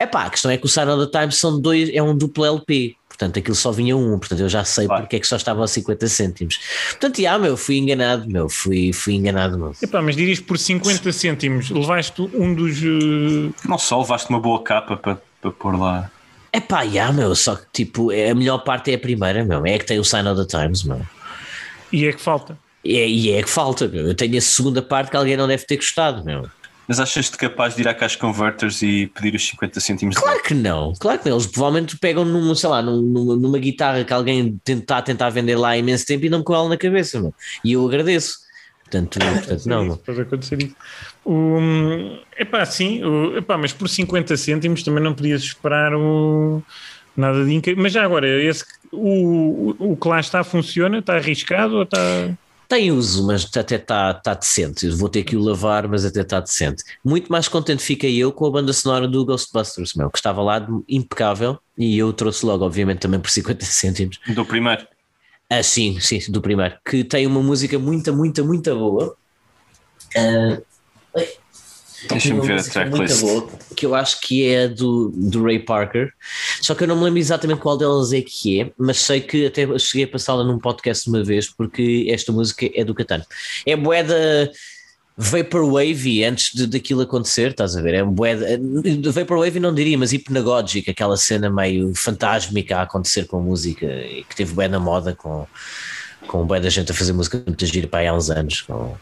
Epá, a questão é que o Sign of the Times são dois, é um duplo LP, portanto aquilo só vinha um, portanto eu já sei Claro. porque é que só estava a 50 cêntimos. Portanto, já, meu, fui enganado, meu, fui, fui enganado, meu. Epá, mas dirias por 50 cêntimos, levaste um dos. eh, Não só levaste uma boa capa para, para pôr lá. Epá, já, meu, só que tipo, é- a melhor parte é a primeira, meu, é que tem o Sign of the Times, meu. e é que falta. E é, e é que falta, meu. Eu tenho a segunda parte que alguém não deve ter gostado, meu. Mas achas-te capaz de ir à Cash Converters e pedir os 50 cêntimos de Claro que não, claro que não. Eles provavelmente pegam num, sei lá, num- numa, numa guitarra que alguém está a tentar vender lá há imenso tempo e não com ela na cabeça, meu. E eu agradeço. Portanto, portanto não, meu. Pode acontecer isso. Um, epá, sim, o, epá, mas por 50 cêntimos também não podias esperar o, nada de incrível. Mas já agora, esse, o, o, o que lá está funciona? Está arriscado ou está. Tem uso, mas até está tá decente. Vou ter que o lavar, mas até está decente. Muito mais contente fiquei eu com a banda sonora do Ghostbusters, meu, que estava lá impecável e eu trouxe logo, obviamente, também por 50 cêntimos. do primeiro. Ah, sim, sim, do primeiro. Que tem uma música muito, muito, muito boa. Ah, Deixa-me uma ver a muito tracklist. boa, que eu acho que é do, do Ray Parker. Só que eu não me lembro exatamente qual delas é que é, mas sei que até cheguei a passá-la num podcast uma vez, porque esta música é do Catano. É boeda Vaporwave antes de, daquilo acontecer, estás a ver? É boeda. Vaporwave não diria, mas hipnagógica, aquela cena meio fantásmica a acontecer com a música e que teve bué na moda com. Com bué da gente a fazer música muito gira para aí há uns anos, com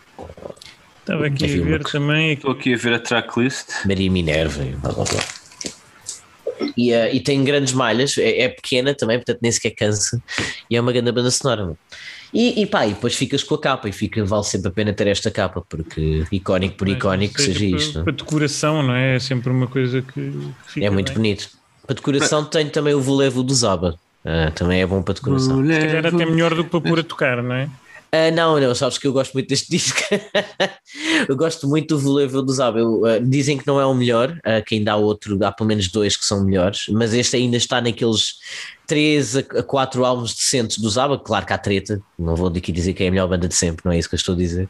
Estava aqui Havia a uma ver que- também. Estou aqui a ver a tracklist. Maria Minerva e blá blá blá. E, eh, e tem grandes malhas, é, é pequena também, portanto nem sequer cansa, e é uma grande banda sonora. E, e pá, e depois ficas com a capa, e fica, vale sempre a pena ter esta capa, porque icónico por icónico que seja para, isto. Para decoração, não é? É sempre uma coisa que, É muito bem. bonito. Para decoração tenho também o volevo do Zaba, Ah, também é bom para decoração. Se calhar até melhor do que para pôr a tocar, não é? Ah, não, não, sabes que eu gosto muito deste disco. eu gosto muito do volevo do Zaba. Eu, ah, dizem que não é o melhor, ah, que ainda há outro, há pelo menos dois que são melhores, mas este ainda está naqueles 3 a 4 álbuns decentes do Zaba. Claro que há treta, não vou aqui dizer que é a melhor banda de sempre, não é isso que eu estou a dizer.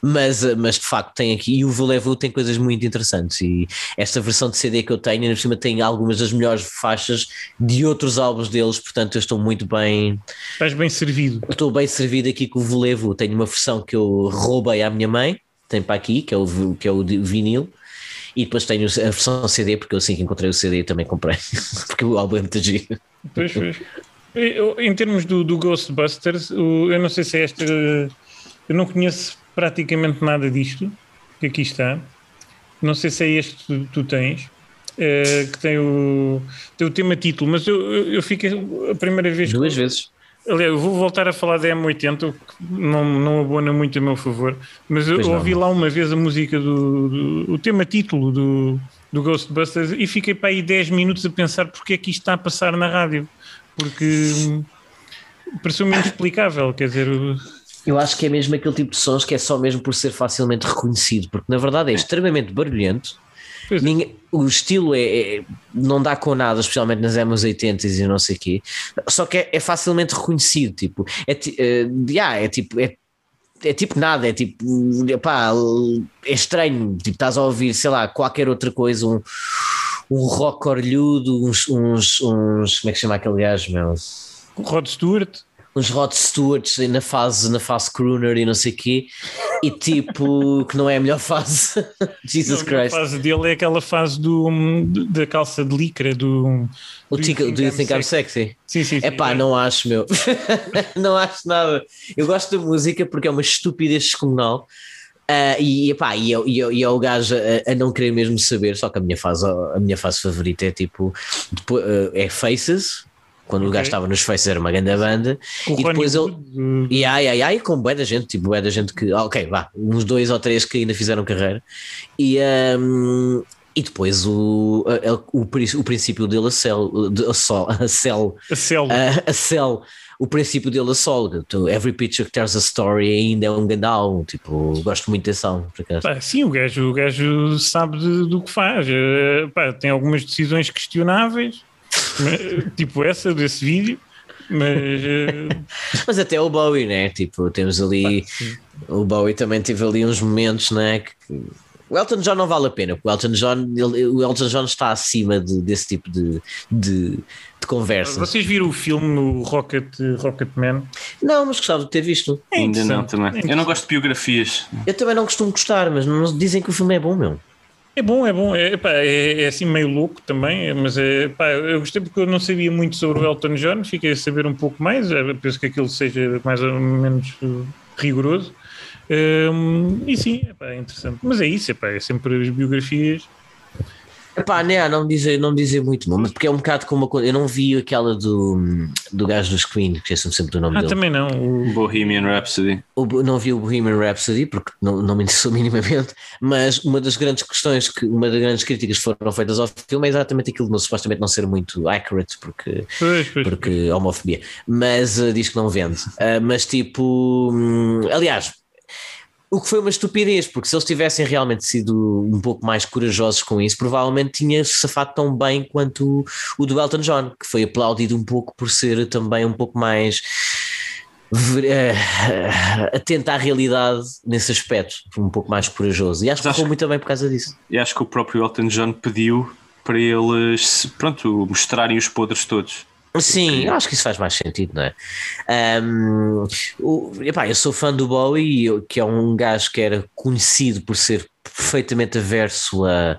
Mas, ah, mas de facto tem aqui, e o volevo tem coisas muito interessantes. E esta versão de CD que eu tenho, ainda por cima, tem algumas das melhores faixas de outros álbuns deles, portanto eu estou muito bem. Estás bem servido. Estou bem servido aqui com o Volevo. Tenho uma versão que eu roubei à minha mãe, tem para aqui, que é o, que é o vinil. E depois tenho a versão CD, porque eu assim que encontrei o CD também comprei, porque o álbum é muito giro. Pois, pois. Eu- Em termos do, do Ghostbusters, o- eu não sei se é esta. Eu não conheço praticamente nada disto que aqui está. Não sei se é este que tu, tu tens, eh, que tem o, tem o tema título, mas eu, eu, eu fiquei a primeira vez. Duas que- vezes. Aliás, eu vou voltar a falar da M80, o que não, não abona muito a meu favor, mas eu Pois não. ouvi lá uma vez a música do, do- o tema título do, do Ghostbusters e fiquei para aí 10 minutos a pensar porque é que isto está a passar na rádio, porque hum, pareceu-me inexplicável, quer dizer, o- Eu acho que é mesmo aquele tipo de sons que é só mesmo por ser facilmente reconhecido, porque na verdade é extremamente barulhento. É. Ninguém- o estilo é, é- não dá com nada, especialmente nas MS80s e não sei o quê. Só que é, é facilmente reconhecido, tipo, é, yeah, é tipo, é, é tipo nada, é tipo, epá, é estranho, tipo, estás a ouvir, sei lá, qualquer outra coisa, um, um rock orlhudo, uns, uns, uns, como é que se chama aquele gajo, meu? Rod Stewart, uns Rod Stewarts na fase, na fase crooner e não sei o quê, e tipo, que não é a melhor fase. Jesus a melhor Christ. fase dele é aquela fase do, da calça de licra do. O tickle, do you think I'm sexy? Sim, sim, sim. É pá, não acho, meu. não acho nada. Eu gosto da música porque é uma estupidez descomunal. Ah, e, epá, e, eu, e, eu, e é o gajo a, a não querer mesmo saber, só que a minha fase, a minha fase favorita é tipo depois, ah, é Faces, quando o Ok. gajo estava nos Faces era uma grande banda, Com o e depois ele, Wood, E ai, ai, ai, com bué da gente, tipo, bué da gente que, ah, ok, vá, uns dois ou três que ainda fizeram carreira. E, hum, e depois o, o, prin- o princípio dele, a cell, de- a sol, a cell, a célula. a, a cell, o princípio dele, a sol, então, every picture tells a story ainda é um grande álbum, tipo, gosto muito desse álbum, por acaso. Pá, sim, o gajo, o gajo sabe de- do que faz. Eh, pá, tem algumas decisões questionáveis, mas- tipo essa desse vídeo, mas eh, Mas até o Bowie, né? Tipo, temos ali. O Bowie também teve ali uns momentos, né? Que, o Elton John não vale a pena, porque o Elton John, ele- o Elton John está acima de- desse tipo de, de, de conversa. vocês viram o filme o Rocket, Rocket Man? Não, mas gostava de ter visto. É Ainda não, também. É Eu não gosto de biografias. Eu também não costumo gostar, mas não, dizem que o filme é bom, meu. É bom, é bom, é, pá, é, é assim meio louco também, é, mas é, pá, eu gostei porque eu não sabia muito sobre o Elton John, fiquei a saber um pouco mais, é, penso que aquilo seja mais ou menos uh, rigoroso. Um, e sim, epá, é interessante. Mas é isso, epá, é sempre as biografias. Epá, né, não dizer, não dizer muito, mas porque é um bocado como uma coisa. Eu não vi aquela do, do gajo dos Queen, que esqueço-me sempre do nome Ah, dele. também não. o- Bohemian Rhapsody. O- não vi o Bohemian Rhapsody porque não, não me interessou minimamente, mas uma das grandes questões, que, uma das grandes críticas que foram feitas ao filme é exatamente aquilo de não, supostamente não ser muito accurate, porque, Pois, pois, porque homofobia, mas uh, diz que não vende. Uh, mas tipo, hum, aliás, o que foi uma estupidez, porque se eles tivessem realmente sido um pouco mais corajosos com isso, provavelmente tinha safado tão bem quanto o, o do Elton John, que foi aplaudido um pouco por ser também um pouco mais ver- eh, atento à realidade nesse aspecto, um pouco mais corajoso. E acho que que- muito bem por causa disso. E acho que o próprio Elton John pediu para eles, pronto, mostrarem os podres todos. Sim, eu acho que isso faz mais sentido, não é? Ahm, o, epá, eu sou fã do Bowie, que é um gajo que era conhecido por ser perfeitamente averso a,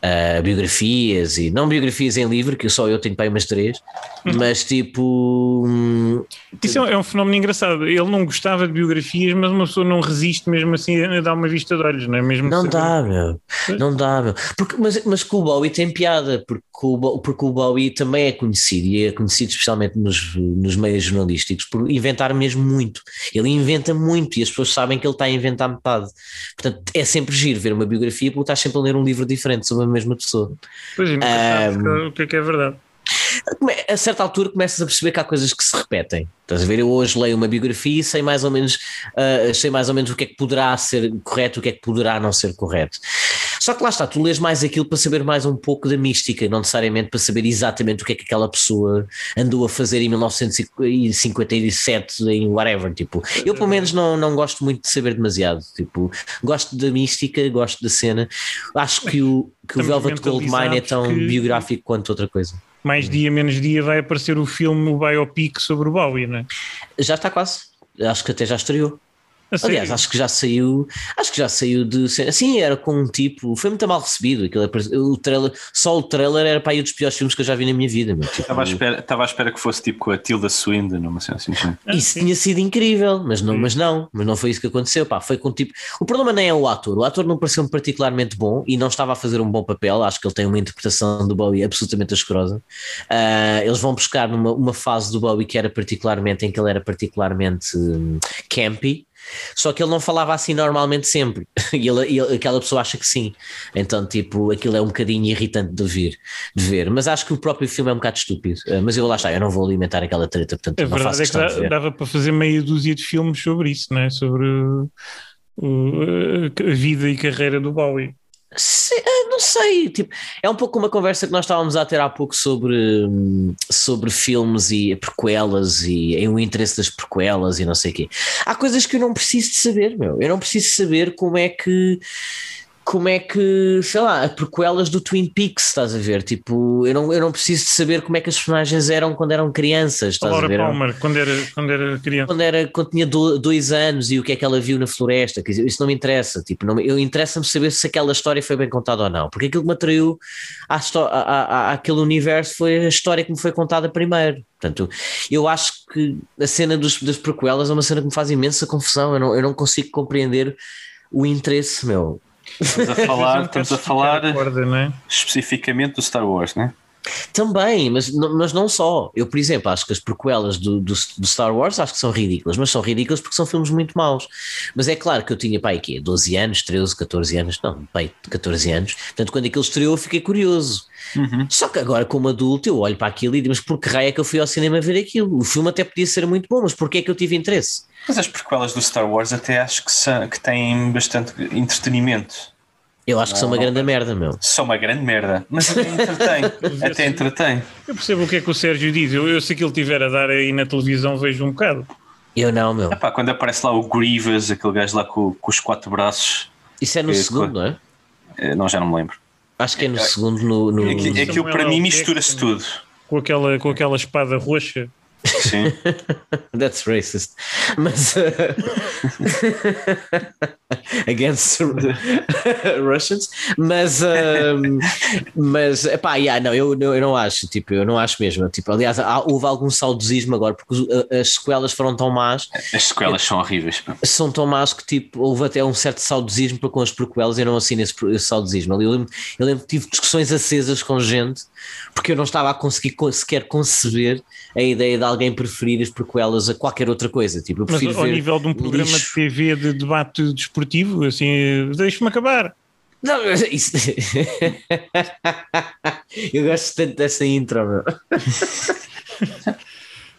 a biografias e não biografias em livro, que só eu tenho para aí umas três, mas tipo. hum, Isso é um, é um fenómeno engraçado. Ele não gostava de biografias, mas uma pessoa não resiste mesmo assim a dar uma vista de olhos, não é? Mesmo Não dá, meu. Não dá, meu. Porque, mas, mas com o Bowie tem piada, porque o, porque o Bowie também é conhecido, e é conhecido especialmente nos, nos meios jornalísticos, por inventar mesmo muito. Ele inventa muito e as pessoas sabem que ele está a inventar metade. Portanto, é sempre giro ver uma biografia porque estás sempre a ler um livro diferente sobre a mesma pessoa. Pois é, Ahm. o que é que é verdade. A certa altura começas a perceber que há coisas que se repetem. Estás a ver? Eu hoje leio uma biografia e sei mais ou menos, ah, sei mais ou menos o que é que poderá ser correto, o que é que poderá não ser correto. Só que lá está, tu lês mais aquilo para saber mais um pouco da mística, não necessariamente para saber exatamente o que é que aquela pessoa andou a fazer em 1957, em whatever. Tipo, eu pelo menos não, não gosto muito de saber demasiado. Tipo, gosto da mística, gosto da cena. Acho que o, que o Velvet Goldmine é tão que- biográfico quanto outra coisa. Mais dia, menos dia vai aparecer o filme, o biopic sobre o Bowie, não é? Já está quase. Acho que até já estreou. Aliás, acho que já saiu. Acho que já saiu de. cena- Sim, era com um tipo. Foi muito mal recebido. Aquilo, o trailer, só o trailer era para aí um dos piores filmes que eu já vi na minha vida. meu. Tipo, Estava à espera, estava à espera que fosse tipo com a Tilda Swinton, uma cena assim. assim. Ah, Isso sim. tinha sido incrível, mas não, mas não, mas não foi isso que aconteceu. Pá, foi com tipo. O problema nem é o ator. O ator não pareceu-me particularmente bom e não estava a fazer um bom papel. Acho que ele tem uma interpretação do Bowie absolutamente asquerosa. Ah, eles vão buscar numa uma fase do Bowie que era particularmente em que ele era particularmente hum, campy. Só que ele não falava assim normalmente sempre. E, ele, ele- aquela pessoa acha que sim. Então, tipo, aquilo é um bocadinho irritante de ver, de ver. Mas acho que o próprio filme é um bocado estúpido. Ah, Mas eu lá está, eu não vou alimentar aquela treta, portanto, A não faço verdade é que dava para fazer meia dúzia de filmes sobre isso, não é? Sobre uh, a vida e carreira do Bowie. Eh, não sei, tipo, é um pouco uma conversa que nós estávamos a ter há pouco sobre, sobre filmes e prequelas e em o interesse das prequelas e não sei o quê. Há coisas que eu não preciso de saber, meu. Eu não preciso saber como é que como é que, sei lá, as prequelas do Twin Peaks, estás a ver? Tipo, eu não, eu não preciso de saber como é que as personagens eram quando eram crianças, A estás a Laura ver? Palmer, quando era, quando era criança. quando, era, quando tinha do- dois anos e o que é que ela viu na floresta, quer dizer, isso não me interessa, tipo, não, eu interessa-me saber se aquela história foi bem contada ou não, porque aquilo que me atraiu à- à- à- àquele universo foi a história que me foi contada primeiro. Portanto, eu acho que a cena dos, das prequelas é uma cena que me faz imensa confusão, eu não, eu não consigo compreender o interesse, meu. Estamos a falar, é estamos a falar corda, não é? especificamente do Star Wars, né? Também, mas, não- mas não só. Eu, por exemplo, acho que as prequelas do, do, do Star Wars acho que são ridículas, mas são ridículas porque são filmes muito maus. Mas é claro que eu tinha, pá, aqui, 12 anos, 13, 14 anos, não, pai, 14 anos. Portanto, quando aquilo estreou, eu fiquei curioso. Só que agora, como adulto, eu olho para aquilo e digo, mas por que raio é que eu fui ao cinema ver aquilo? O filme até podia ser muito bom, mas porquê é que eu tive interesse? Mas as prequelas do Star Wars até acho que, são, que têm bastante entretenimento. Eu acho que são uma grande merda, meu. São uma grande merda, mas até entretém. até entretém. Eu percebo o que é que o Sérgio diz. Eu, eu se aquilo tiver a dar aí na televisão, vejo um bocado. Eu não, meu. Epá, quando aparece lá o Grievous, aquele gajo lá com, com os quatro braços, Isso é no É, segundo, não é? eh, não já não me lembro. Acho que é no segundo, no. no- Aqui- Aquilo Samuel para mim mistura-se tudo. Com aquela, com aquela espada roxa. Sim. That's racist. Mas. uh, against Russians. Mas. um, mas. Epá, yeah, não, eu, eu, não acho. Tipo, eu não acho mesmo. Tipo, aliás, há- houve algum saudosismo agora, porque a- as sequelas foram tão más. As sequelas são horríveis. pá. São tão más que tipo, houve até um certo saudosismo para com as prequelas. Eu não assino esse, esse saudosismo. Eu lembro, eu lembro que tive discussões acesas com gente porque eu não estava a conseguir co- sequer conceber a ideia de alguém preferir as prequelas a qualquer outra coisa. Tipo, eu Mas prefiro ao ver nível de um programa lixo. de TV de debate desportivo, assim, deixa-me acabar. Não, mas isso... eu gosto tanto dessa intro, meu.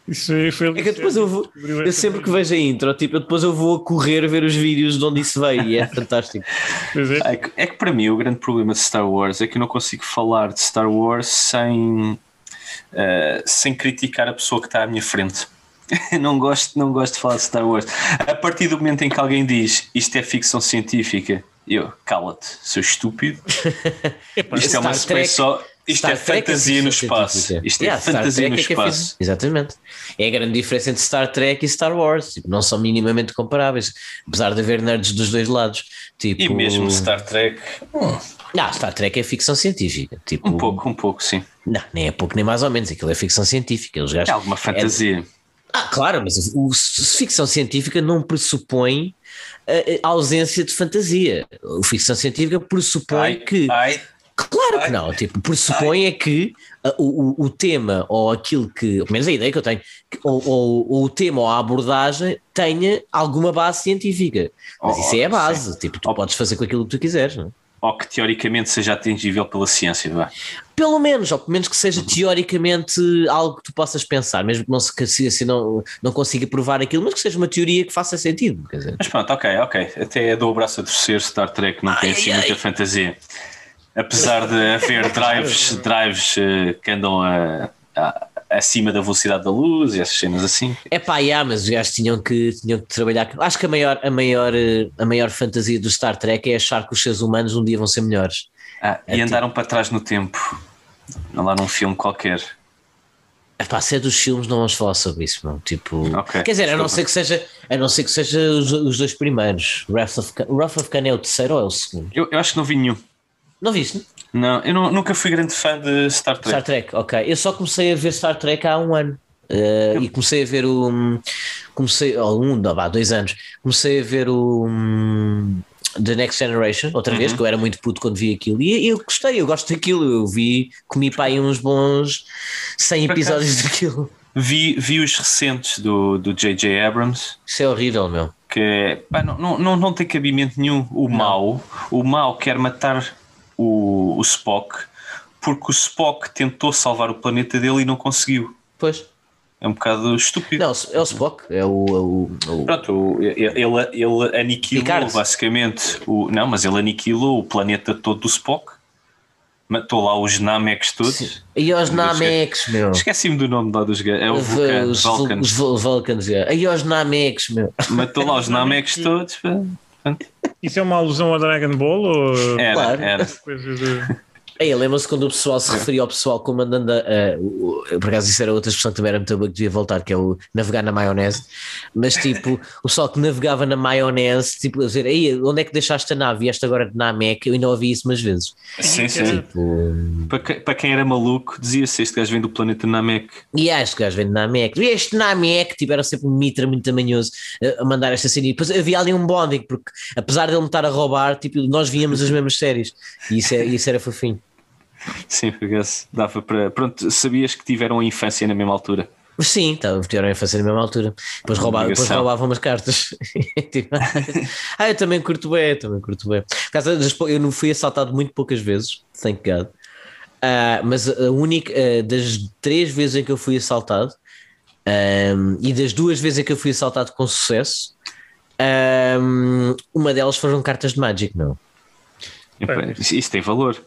Isso foi É que depois eu vou. Eu sempre que vejo a intro, tipo, eu depois eu vou a correr ver os vídeos de onde isso veio e é fantástico. É. É que, é que para mim o grande problema de Star Wars é que eu não consigo falar de Star Wars sem, eh, sem criticar a pessoa que está à minha frente. não, gosto, não gosto de falar de Star Wars. A partir do momento em que alguém diz isto é ficção científica, eu, cala-te, seu estúpido. Epá, Isto é uma Star Trek- só. Isto Star é Trek fantasia no ficção espaço. Isto é Yeah, Star fantasia Trek no é que é espaço. ficção- Exatamente. É a grande diferença entre Star Trek e Star Wars. Tipo, não são minimamente comparáveis, apesar de haver nerds dos dois lados. Tipo, E mesmo Star Trek, Não, Star Trek é ficção científica. Tipo, um pouco, um pouco, sim. Não, nem é pouco nem mais ou menos. Aquilo é ficção científica. Os gajos, É alguma fantasia. Ah, claro, mas o, ficção científica não pressupõe a, a ausência de fantasia. O ficção científica pressupõe Ai, que. ai, Claro que não, tipo, pressupõe é que uh, o, o, o tema ou aquilo que, pelo menos a ideia que eu tenho, que- ou, ou- ou o tema ou a abordagem tenha alguma base científica. Mas Oh, isso é a sim. base, tipo, tu podes fazer com aquilo que tu quiseres, não é? ou que teoricamente seja atingível pela ciência, vá. Pelo menos, ou pelo menos que seja teoricamente algo que tu possas pensar, mesmo que não se que a ciência não, não consiga provar aquilo, mas que seja uma teoria que faça sentido. Mas pronto, ok, ok. Até dou o braço a torcer, Star Trek não tem Ai, assim ai, muita ai. fantasia. Apesar de haver drives, drives eh, que andam a- a- acima da velocidade da luz e essas cenas assim. É pá, yeah, mas os gajos tinham que, tinham que trabalhar. Acho que a maior, a, maior, eh, a maior fantasia do Star Trek é achar que os seres humanos um dia vão ser melhores. Ah, É e andaram para trás no tempo. Lá num filme qualquer. Epá, se é dos filmes, não vamos falar sobre isso, não. Tipo, Ok, quer dizer, a não ser que seja, a não ser que seja os, os dois primeiros. Wrath of, Wrath of Khan é o terceiro ou é o segundo? Eu, eu acho que não vi nenhum. Não viste? Não, eu não- nunca fui grande fã de Star Trek. Star Trek, ok. Eu só comecei a ver Star Trek há um ano. Eh, e comecei a ver o. Comecei. Ou um, não, vá, dois anos. Comecei a ver o. hum, The Next Generation, outra vez, que eu era muito puto quando vi aquilo. E eu gostei, eu gosto daquilo. Eu vi, comi para aí uns bons 100 Por episódios daquilo. Vi, vi os recentes do do J.J. Abrams. Isso é horrível, meu. que pá, não, não, não, não tem cabimento nenhum. O mau, o mau quer matar o, o Spock porque o Spock tentou salvar o planeta dele e não conseguiu. Pois. É um bocado estúpido. Não, é o Spock, é o. é o- o- Pronto, o- ele, ele aniquilou Ricardo. basicamente o. Não, mas ele aniquilou o planeta todo do Spock, matou lá os Namecs todos. E os Namex, meu. Esqueci-me do nome lá dos gajos. É o Vulcan, Os, Vul- Vulcan. os Vul- Vulcans, yeah. E os Namex, meu. Matou lá os Namecs todos. pá. Isso é uma alusão a Dragon Ball ou Era, Claro. era. de. Aí, lembra-se quando o pessoal se referia ao pessoal como andando a, Por acaso, isso era outra expressão que também era muito boa que devia voltar, que é o navegar na maionese. Mas, tipo, o pessoal que navegava na maionese, tipo, a dizer, aí, onde é que deixaste a nave? Vieste agora de Namek? Eu ainda ouvi isso umas vezes. Sim, sim. Tipo, Para, que- para quem era maluco, dizia-se este gajo vem do planeta Namek. e ah, este gajo vem de Namek. E este Namek, tipo, era sempre um mitra muito tamanhoso a, a mandar esta cena. E depois havia ali um bonding, porque apesar de ele me estar a roubar, tipo, nós víamos as mesmas séries. E isso, é, isso era fofinho. Sim, por acaso, dava para. Pronto, sabias que tiveram a infância na mesma altura. Sim, estavam tiveram a fazer na mesma altura. Depois, rouba, depois roubavam umas cartas. Tipo, ah, eu também curto bem, também curto bem. Por causa das pou- eu não fui assaltado muito poucas vezes, thank God. Ah, mas a única, ah, das três vezes em que eu fui assaltado, ahm, e das duas vezes em que eu fui assaltado com sucesso, ahm, uma delas foram cartas de Magic, não. Isso tem valor.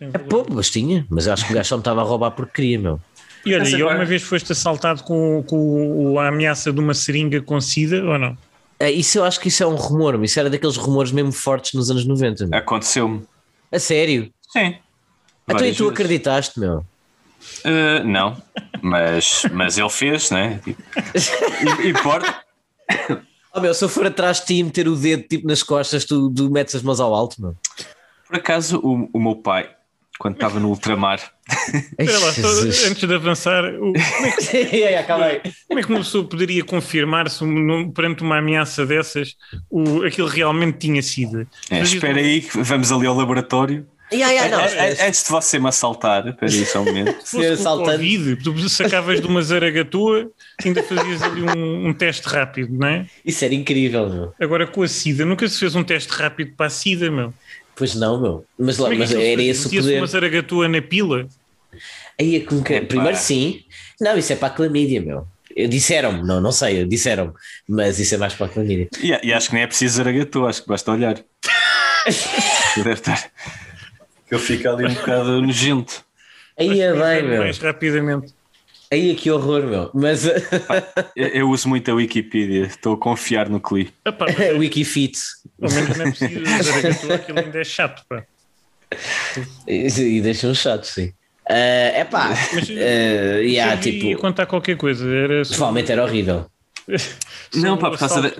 É pô, mas tinha, mas acho que o gajo só me estava a roubar porque queria, meu. E olha, e alguma vez foste assaltado com, com a ameaça de uma seringa com sida ou não? Ah, isso eu acho que isso é um rumor, isso era daqueles rumores mesmo fortes nos anos 90. meu. Aconteceu-me. A sério? Sim. Então e tu vezes. acreditaste, meu? Uh, não, mas, mas ele fez, né? Tipo, e, importa. Oh, meu, se eu for atrás de ti e meter o dedo tipo nas costas, tu, tu metes as mãos ao alto, meu. Por acaso, o, o meu pai, quando estava no ultramar. Espera lá, só, antes de avançar, o, como, é que, como é que uma pessoa poderia confirmar se um, perante uma ameaça dessas o, aquilo realmente tinha sido? É, espera aí, vamos ali ao laboratório. Yeah, yeah, não, é, Antes de você me assaltar, espera aí só um momento. Se fosse Covid, tu sacavas de uma zaragatua ainda fazias ali um, um, teste rápido, não é? Isso era incrível, meu. Agora com a SIDA, nunca se fez um teste rápido para a SIDA, meu. Pois não, meu. Mas, lá, é mas era esse o poder. uma zaragatua na pila? Aí é como que... É, Primeiro sim. Não, isso é para a clamídia, meu. Disseram-me, não, não sei, disseram-me, mas isso é mais para a clamídia. E, e acho que nem é preciso zaragatua, acho que basta olhar. Deve estar que eu fico ali um bocado nojento. Aí é bem, meu. Mais rapidamente. Aí é que horror, meu. Mas eu, eu, uso muito a Wikipedia, estou a confiar no clipe. É Wikifit. Ao menos não é preciso dizer aquilo ainda é chato, pá. E, e deixam chato, sim. Uh, é pá, uh, yeah, tipo, contar qualquer coisa. Era só... Provavelmente era horrível. não, pá, por causa de,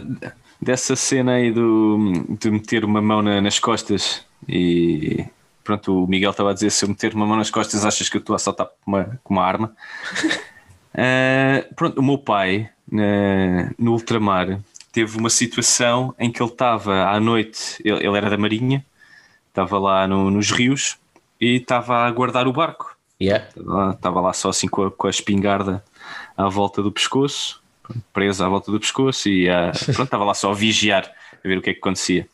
dessa cena aí do, de meter uma mão na, nas costas e pronto, o Miguel estava a dizer: se eu meter uma mão nas costas, achas que eu estou a saltar com uma, com uma arma? uh, pronto, o meu pai, uh, no ultramar, teve uma situação em que ele estava à noite, ele, ele era da Marinha, estava lá no, nos rios e estava a guardar o barco. Yeah. Estava lá só assim com a, com a espingarda à volta do pescoço, presa à volta do pescoço, e pronto, estava lá só a vigiar, a ver o que é que acontecia.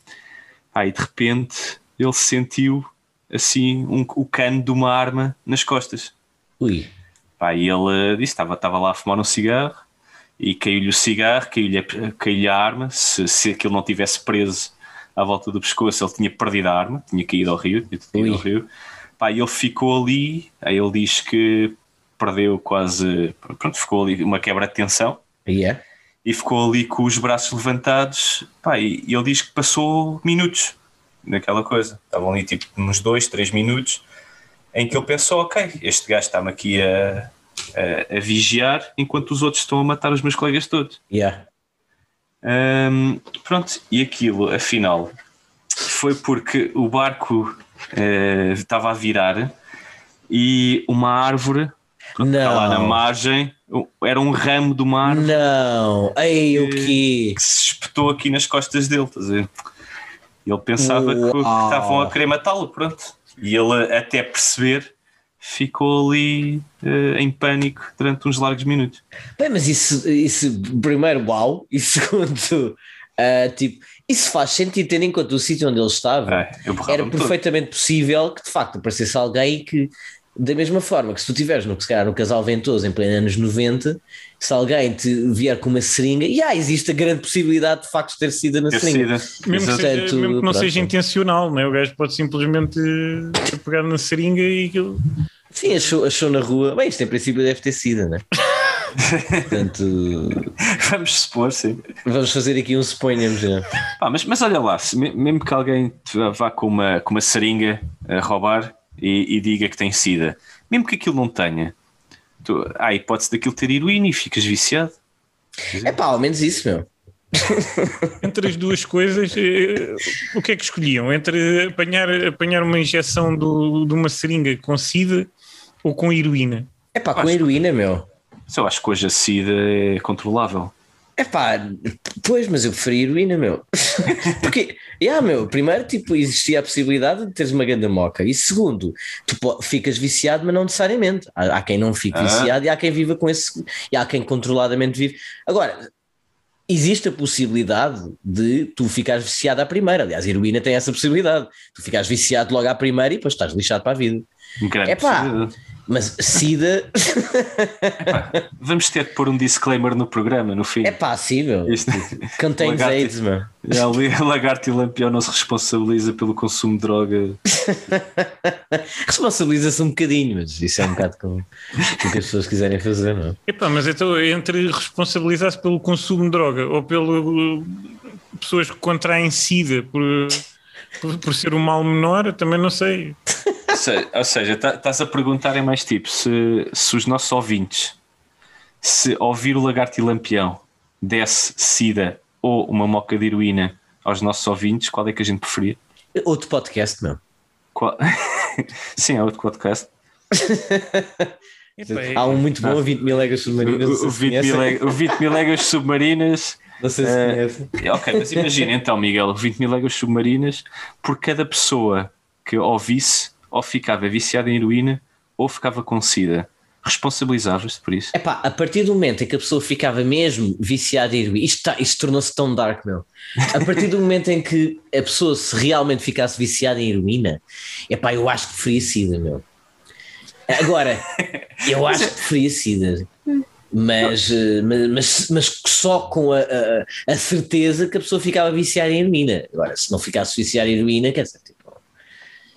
Aí de repente ele sentiu assim um, o cano de uma arma nas costas. Ui. Pá, e ele disse: estava, estava lá a fumar um cigarro e caiu-lhe o cigarro, caiu-lhe a, caiu a arma. Se, se aquilo não tivesse preso à volta do pescoço, ele tinha perdido a arma, tinha caído ao rio. Tinha caído ao rio. Pá, e ele ficou ali. Aí ele diz que perdeu quase. Pronto, ficou ali uma quebra de tensão. Yeah. E ficou ali com os braços levantados. Pá, e ele diz que passou minutos naquela coisa. Estavam ali tipo uns dois, três minutos em que ele pensou: ok, este gajo está-me aqui a, a, a, vigiar enquanto os outros estão a matar os meus colegas todos. Yeah. Um, pronto, e aquilo, afinal, foi porque o barco uh, estava a virar e uma árvore pronto, está lá na margem era um ramo de uma árvore. Não, ei, o quê? Que se espetou aqui nas costas dele, estás a ver? Ele pensava que, que, estavam a querer matá-lo, pronto. E ele, até perceber, ficou ali uh, em pânico durante uns largos minutos. Bem, mas isso, isso primeiro, uau, e segundo, uh, tipo, isso faz sentido, tendo em conta o sítio onde ele estava. É, era perfeitamente todo. possível que de facto aparecesse alguém que da mesma forma que se tu estiveres no, se calhar, no casal ventoso em pleno anos 90, se alguém te vier com uma seringa, e ah, existe a grande possibilidade de facto ter sido na ter seringa. Sido. Mesmo, que, seja, mesmo que não pronto. seja intencional, né? o gajo pode simplesmente pegar na seringa e aquilo. Sim, achou, achou na rua. Bem, isto em princípio deve ter sido, né? Portanto, vamos supor, sim. Vamos fazer aqui um suponhamos já. Ah, mas, mas olha lá, se, mesmo que alguém vá com uma, com uma seringa a roubar, e, e diga que tem sida, mesmo que aquilo não tenha, tu, há a hipótese daquilo ter heroína e ficas viciado. É pá, ao menos isso, meu. Entre as duas coisas, eh, o que é que escolhiam? Entre apanhar, apanhar uma injeção do, de uma seringa com sida ou com heroína? É pá, com heroína, meu. Eu acho que hoje a sida é controlável. É pá, pois, mas eu preferi heroína, meu. Porque, yeah, meu, primeiro, tipo, existia a possibilidade de teres uma grande moca. E segundo, tu ficas viciado, mas não necessariamente. Há, há quem não fique ah. viciado e há quem viva com esse. E há quem controladamente vive. Agora, existe a possibilidade de tu ficares viciado à primeira. Aliás, a heroína tem essa possibilidade. Tu ficas viciado logo à primeira e depois estás lixado para a vida. É pá, mas SIDA. Epá, vamos ter que pôr um disclaimer no programa, no fim. É passível. Isto... Contains AIDS. É, lagarto e Lampião não se responsabiliza pelo consumo de droga. Responsabiliza-se um bocadinho, mas isso é um bocado como o que as pessoas quiserem fazer, não é? Epá, mas então entre responsabilizar-se pelo consumo de droga ou pelo pessoas que contraem SIDA por, por, por ser um mal menor, também não sei. Ou seja, ou seja, tá- estás a perguntar é mais tipo se, se os nossos ouvintes se ouvir o lagarto e lampião desse sida ou uma moca de heroína aos nossos ouvintes, qual é que a gente preferia? Outro podcast, meu. Qual- Sim, é outro podcast. É- Há um muito bom, 20 mil léguas submarinas. não O, o, se 20 mil, o 20 mil léguas submarinas. Não sei se Eh, conhecem. Ok, mas imagina então, Miguel, 20 mil léguas submarinas por cada pessoa que ouvisse ou ficava viciada em heroína ou ficava com sida. Responsabilizavas-te por isso? Epá, a partir do momento em que a pessoa ficava mesmo viciada em heroína, isto, tá- isto tornou-se tão dark, meu. A partir do momento em que a pessoa se realmente ficasse viciada em heroína, epá, eu acho que preferia sida, meu. Agora, eu acho que preferia sida. Mas, eh, mas, mas, mas só com a, a, a certeza que a pessoa ficava viciada em heroína. Agora, se não ficasse viciada em heroína, quer dizer,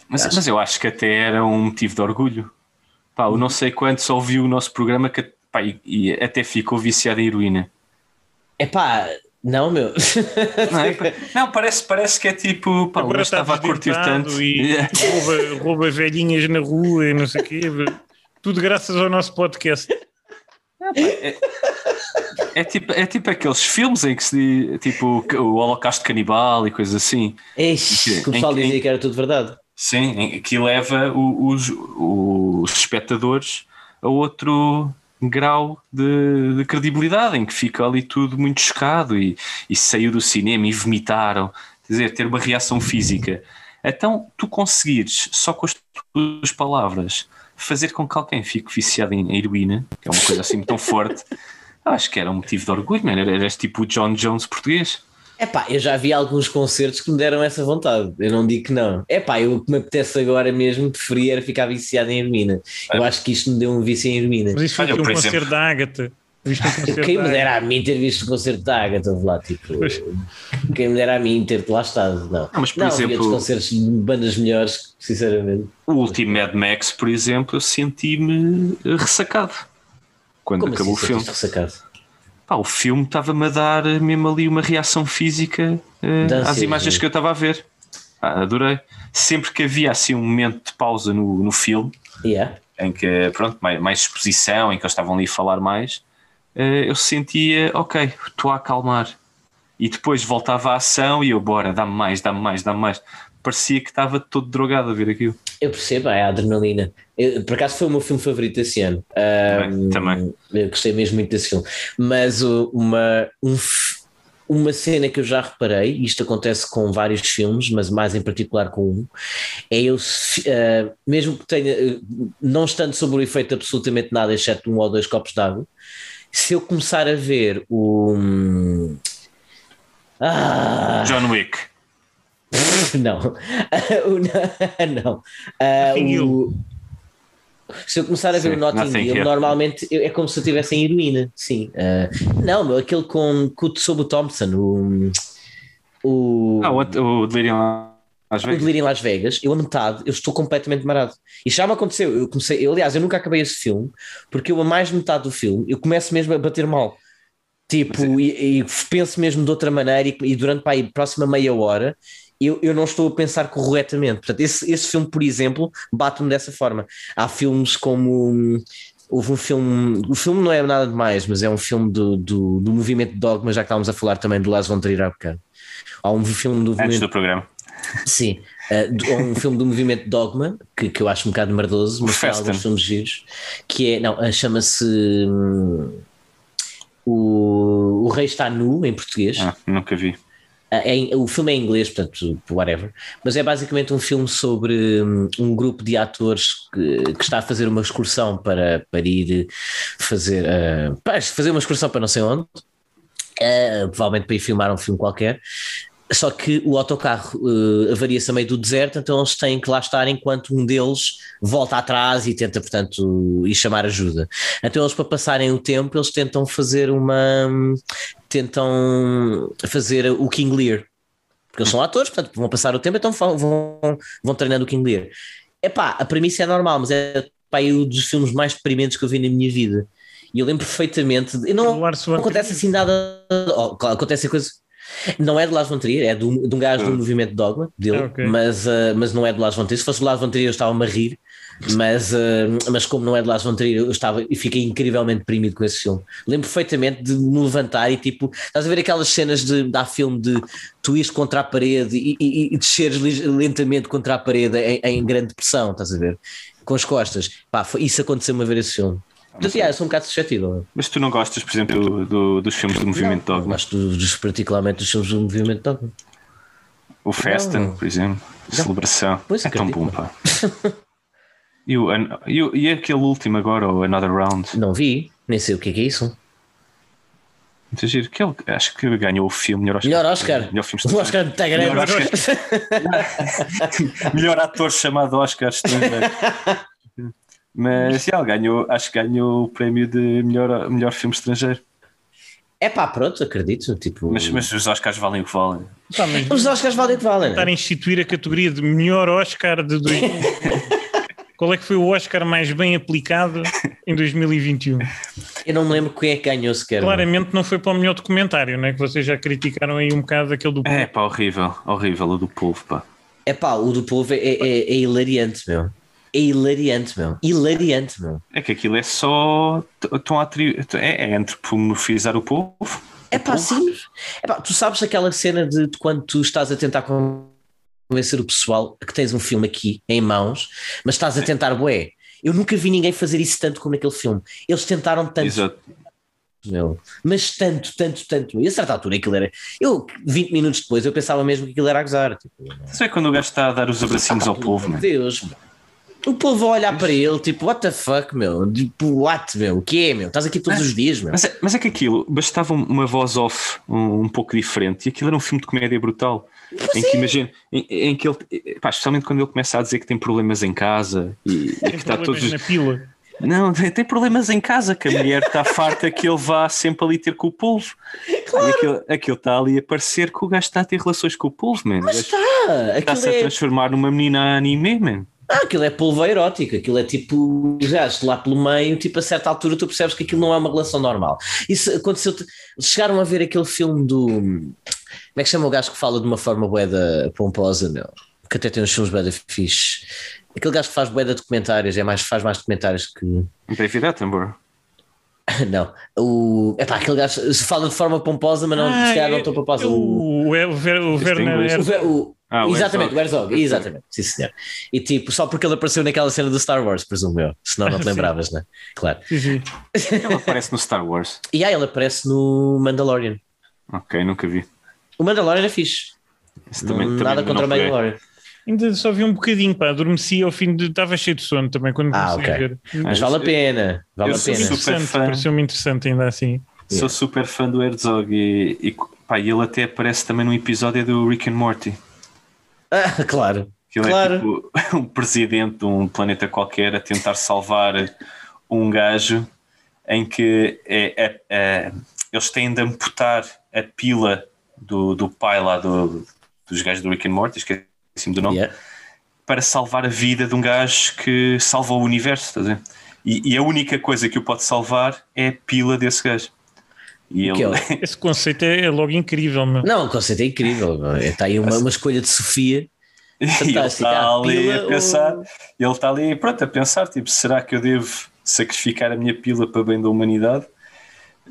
Mas, mas eu acho que até era um motivo de orgulho. Pá, eu não sei quantos ouviu o nosso programa que, pá, e, e até ficou viciado em heroína. epá, não, meu. Não, é? Não, parece, parece que é tipo, pá, o Agora estava a curtir tanto. e rouba, rouba velhinhas na rua e não sei o quê. Tudo graças ao nosso podcast. É tipo, é tipo aqueles filmes em que se diz, tipo, o Holocausto Canibal e coisas assim. Eixe, que o pessoal Em- em- dizia que era tudo verdade. Sim, que leva os, os espectadores a outro grau de, de credibilidade, em que fica ali tudo muito chocado e, e saiu do cinema e vomitaram, quer dizer, ter uma reação física. Então, tu conseguires, só com as tuas palavras, fazer com que alguém fique viciado em heroína, que é uma coisa assim tão forte, acho que era um motivo de orgulho, mano. Era- Eras tipo o John Jones português. Epá, eu já vi alguns concertos que me deram essa vontade. Eu não digo que não. Epá, eu o que me apetece agora mesmo preferia era ficar viciado em heroína. Eu acho que isto me deu um vício em heroína. Mas isso foi Olha, um por concerto exemplo. da Ágata. Viste um concerto Quem me dera a mim ter visto o concerto da Agatha lá, tipo. Pois. Quem me dera a mim ter lá estado, não. Não, mas, por não, havia exemplo- concertos de bandas melhores, sinceramente. O último Mad Max, por exemplo, eu senti-me ressacado quando Como acabou assim, o filme. ressacado? Pá, o filme estava-me a dar mesmo ali uma reação física De às imagens que eu estava a ver. Ah, adorei. Sempre que havia assim um momento de pausa no, no filme, Yeah. em que, pronto, mais, mais exposição, em que eles estavam ali a falar mais, eh, eu sentia, ok, estou a acalmar. E depois voltava a ação e eu, bora, dá-me mais, dá-me mais, dá-me mais. Parecia que estava todo drogado a ver aquilo. Eu percebo, é a adrenalina. Eu, por acaso foi o meu filme favorito esse ano. Ahm, Também, Eu gostei mesmo muito desse filme. Mas uh, uma, um uma cena que eu já reparei, e isto acontece com vários filmes, mas mais em particular com um, é eu, ah, mesmo que tenha, uh, não estando sob o efeito absolutamente nada, exceto um ou dois copos de água, se eu começar a ver o. Ah, John Wick. não. O- não. Hill. o- se eu começar a ver Sim, o Notting Hill, Hill. normalmente eu- é como se eu estivesse em heroína, sim. Ah, não, meu, aquele com, com o Sobo Thompson, o, o, Ah, o, o Delirium Las o Vegas. Delírio em Las Vegas, eu a metade, eu estou completamente marado. E já me aconteceu, eu comecei, eu, aliás, eu nunca acabei esse filme, porque eu a mais de metade do filme, eu começo mesmo a bater mal. Tipo, é- e, e penso mesmo de outra maneira, e, e durante pá, aí, a próxima meia hora eu, eu não estou a pensar corretamente. Portanto, esse, esse filme, por exemplo, bate-me dessa forma. Há filmes como. hum, Houve um filme, o filme não é nada demais, mas é um filme do, do, do movimento Dogma, já que estávamos a falar também do Lars von Trier há bocado. Há um filme do Antes movimento do programa. Sim, uh, um filme do movimento Dogma, que, que eu acho um bocado merdoso, mas tem Festen. alguns filmes giros, que é, não, uh, chama-se hum, o, o Rei Está Nu, em português. Ah, nunca vi. É em- o filme é em inglês, portanto, whatever, mas é basicamente um filme sobre hum, um grupo de atores que, que está a fazer uma excursão para, para ir fazer, uh, para fazer uma excursão para não sei onde, uh, provavelmente para ir filmar um filme qualquer. Só que o autocarro uh, avaria-se a meio do deserto, então eles têm que lá estar enquanto um deles volta atrás e tenta, portanto, ir chamar ajuda. Então eles, para passarem o tempo, eles tentam fazer uma. tentam fazer o King Lear. Porque eles são atores, portanto, vão passar o tempo, então vão, vão, treinando o King Lear. Epá, a premissa é normal, mas é pá, um dos filmes mais deprimentes que eu vi na minha vida. E eu lembro perfeitamente. de- não, não acontece assim nada. Oh, claro, acontecem coisas. Não é do Lars von Trier, é de um, de um gajo do movimento Dogma, dele, Ah, ok. mas, uh, mas não é do Lars von Trier. Se fosse do Lars von Trier eu estava-me a rir, mas, uh, mas como não é do Lars von Trier eu estava e fiquei incrivelmente deprimido com esse filme. Lembro perfeitamente de me levantar e tipo, estás a ver aquelas cenas de dar filme de tu ires contra a parede e, e, e desceres lentamente contra a parede em, em grande pressão, estás a ver? Com as costas. Pá, foi- isso aconteceu-me a ver esse filme. Portanto, yeah, sou um bocado suscetível. Mas tu não gostas, por exemplo, do- do- dos filmes do movimento Dogma? Gosto dos, particularmente dos filmes do movimento Dogma. O Festen, Não. por exemplo. Celebração. Pois, é tão bom, pá. e, o, e, o- e aquele último agora, o Another Round? Não vi, nem sei o que é, que é isso. Muito giro. Que ele, acho que ganhou o filme melhor Oscar. Melhor Oscar. Melhor filme O Oscar grande. Melhor, Oscar. melhor ator chamado Oscar estrangeiro. Mas já, ele ganhou, acho que ganhou o prémio de melhor, melhor filme estrangeiro. É pá, pronto, acredito. Tipo, Mas, mas os Oscars valem o que valem. Pá, mas os Oscars valem o que valem. tentar Né? instituir a categoria de melhor Oscar de 2000. Qual é que foi o Oscar mais bem aplicado em 2021? Eu não me lembro quem é que ganhou sequer. mano. Claramente não foi para o melhor documentário, não é? Que vocês já criticaram aí um bocado aquele do. É pá, horrível, horrível o do povo, pá. É pá, o do povo é, é, é hilariante, meu. É hilariante, meu. Hilariante, meu. É que aquilo é só. Estão a atri... é, é antropomorfizar o povo. É pá, sim. É pá, tu sabes aquela cena de, de quando tu estás a tentar convencer o pessoal que tens um filme aqui em mãos, mas estás a tentar, bué. Eu nunca vi ninguém fazer isso tanto como naquele filme. Eles tentaram tanto. Exato. meu. Mas tanto, tanto, tanto. E a certa altura aquilo era. Eu, 20 minutos depois, eu pensava mesmo que aquilo era a gozar. Tipo, Isso é quando o gajo está a dar os abracinhos ao povo, meu mano. Deus, meu. O povo vai olhar para ele, tipo, what the fuck, meu? Tipo, what, meu? O que é, meu? Estás aqui todos os dias, meu. Mas é, mas é que aquilo bastava uma voz off um, um pouco diferente e aquilo era um filme de comédia brutal. em que imagina, em, em que ele, pá, especialmente quando ele começa a dizer que tem problemas em casa e, e que está todos. na pila. Não, tem, problemas em casa, que a mulher está farta que ele vá sempre ali ter com o polvo. E aquilo, aquilo está ali a parecer que o gajo está a ter relações com o polvo, man. Gajo Está! Está-se a é, transformar numa menina anime, man. Ah, aquilo é polvo erótico, aquilo é tipo, já lá pelo meio, tipo, a certa altura tu percebes que aquilo não é uma relação normal. Isso aconteceu. Chegaram a ver aquele filme do. Como é que chama o gajo que fala de uma forma boeda pomposa, meu? Que até tem uns filmes boeda fixe. Aquele gajo que faz boeda documentários, é mais, faz mais documentários que. David Attenborough. Não, o. É pá, aquele gajo se fala de forma pomposa, mas não, se calhar não tão pomposa. O, o, o, o, Ver- o Werner o- Ah, o exatamente, o Herzog. Exatamente, sim senhor. E tipo, só porque ele apareceu naquela cena do Star Wars, presumo eu, senão não te lembravas, né? Claro. Ele aparece no Star Wars. E aí ele aparece no Mandalorian. Ok, nunca vi. O Mandalorian é fixe. Esse Não- também, também nada contra o. Mandalorian. Ainda só vi um bocadinho, pá, adormeci ao fim de. Estava cheio de sono também quando Ah, comecei a ok. ver. Mas vale a pena, vale eu a sou pena. Interessante, pareceu-me interessante ainda assim. Sou super fã do Herzog e, e, pá, e ele até aparece também num episódio do Rick and Morty. Ah, claro. Que ele Claro. é tipo um presidente de um planeta qualquer a tentar salvar um gajo em que é, é- é- eles têm de amputar a pila do, do pai lá do, dos gajos do Rick and Morty, esqueci-me do nome, Yeah. para salvar a vida de um gajo que salva o universo, estás a ver? E, e a única coisa que o pode salvar é a pila desse gajo. E ele, é? Esse conceito é, é logo incrível, meu. Não, o conceito é incrível. Está aí uma, uma escolha de Sofia. E ele Fantástica. está Ah, ali pila a pensar, ou- ele está ali pronto a pensar, tipo, será que eu devo sacrificar a minha pila para bem da humanidade?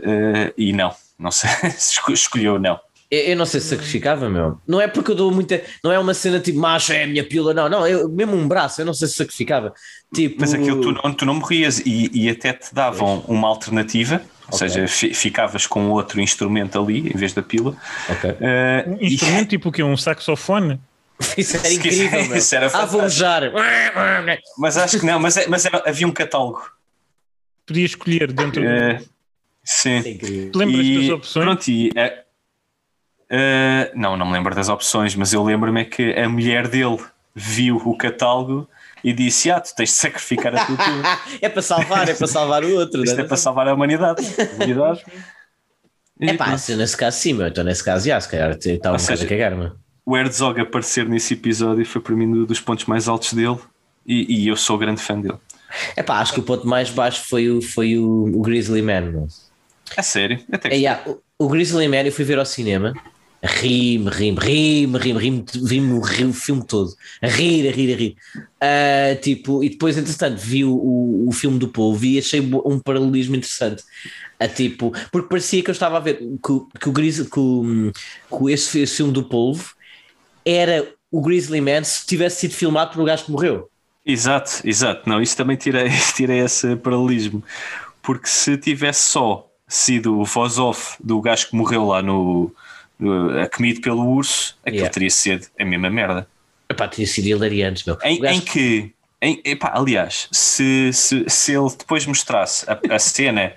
Eh, e não, não sei, Esco- escolheu não. Eu, eu não sei se sacrificava, meu. Não é porque eu dou muita. Não é uma cena tipo macho, é a minha pila, não. Não, eu, mesmo um braço, eu não sei se sacrificava. Tipo. Mas aquilo tu não, tu não morrias e, e até te davam uma alternativa, ou Ok. seja, fi- ficavas com outro instrumento ali em vez da pila. Ok. Eh, Um e- instrumento tipo o quê? Um saxofone? Isso era incrível, isso era mas acho que não, mas, é- mas era- havia um catálogo. Podia escolher dentro. do- Eh, sim. Isso é lembras E, das opções? Pronto, e, eh, eh, não, não me lembro das opções, mas eu lembro-me é que a mulher dele viu o catálogo e disse: Ah, tu tens de sacrificar a tua. É para salvar, é para salvar o outro. Isto né? é para salvar a humanidade. Humanidade. É pá, se nesse caso sim, meu. Então nesse caso já, se calhar estava um bocado a cagar, meu. o Herzog aparecer nesse episódio foi para mim um dos pontos mais altos dele e, e eu sou grande fã dele. É pá, acho que o ponto mais baixo foi o, foi o, o Grizzly Man, meu. É sério? Até que É, yeah, o, o Grizzly Man eu fui ver ao cinema Ri-me, ri-me, ri-me, ri-me, ri-me, vi-me o filme todo. A rir, a rir, a rir. Ah, tipo, e depois, entretanto, vi o, o, o filme do povo e achei um paralelismo interessante. A tipo, porque parecia que eu estava a ver que, que o Grizzly, que, o- que esse, esse filme do polvo era o Grizzly Man se tivesse sido filmado um gajo que morreu. Exato, exato. Não, isso também tira, tira esse paralelismo. Porque se tivesse só sido o voz off do gajo que morreu lá no, a comido pelo urso, aquilo Yeah. teria sido a mesma merda. Epá, teria sido hilariante, meu. Em, gajo- em que, em, epá, aliás, se, se, se ele depois mostrasse a, a cena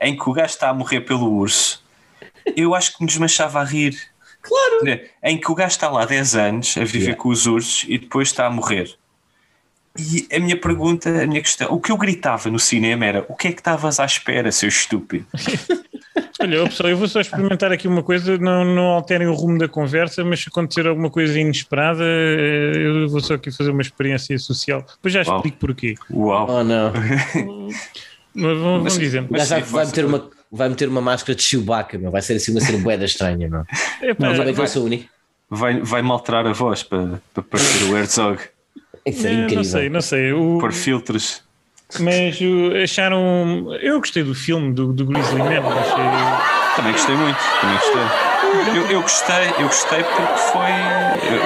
em que o gajo está a morrer pelo urso, eu acho que me desmanchava a rir. Claro! Em que o gajo está lá 10 anos a viver Yeah. com os ursos e depois está a morrer. E a minha pergunta, a minha questão, o que eu gritava no cinema era: o que é que estavas à espera, seu estúpido? Olha, pessoal, eu vou só experimentar aqui uma coisa, não, não alterem o rumo da conversa, mas se acontecer alguma coisa inesperada, eh, eu vou só aqui fazer uma experiência social. Depois já Uau. explico porquê. Uau! Oh não. Mas vão, Mas-. O gajo vai, vai meter uma, vai meter uma máscara de Chewbacca, meu. vai ser assim uma cena boeda estranha, meu. Epá, Mas olha que vai- eu sou único. Vai, vai-me alterar a voz para, para parecer o Herzog, Isso é eh, incrível. não sei, não sei. O- pôr filtros. Mas uh, acharam. Eu gostei do filme do, do Grizzly Man. Achei, Também gostei muito, também gostei. Eu, eu gostei, eu gostei porque foi.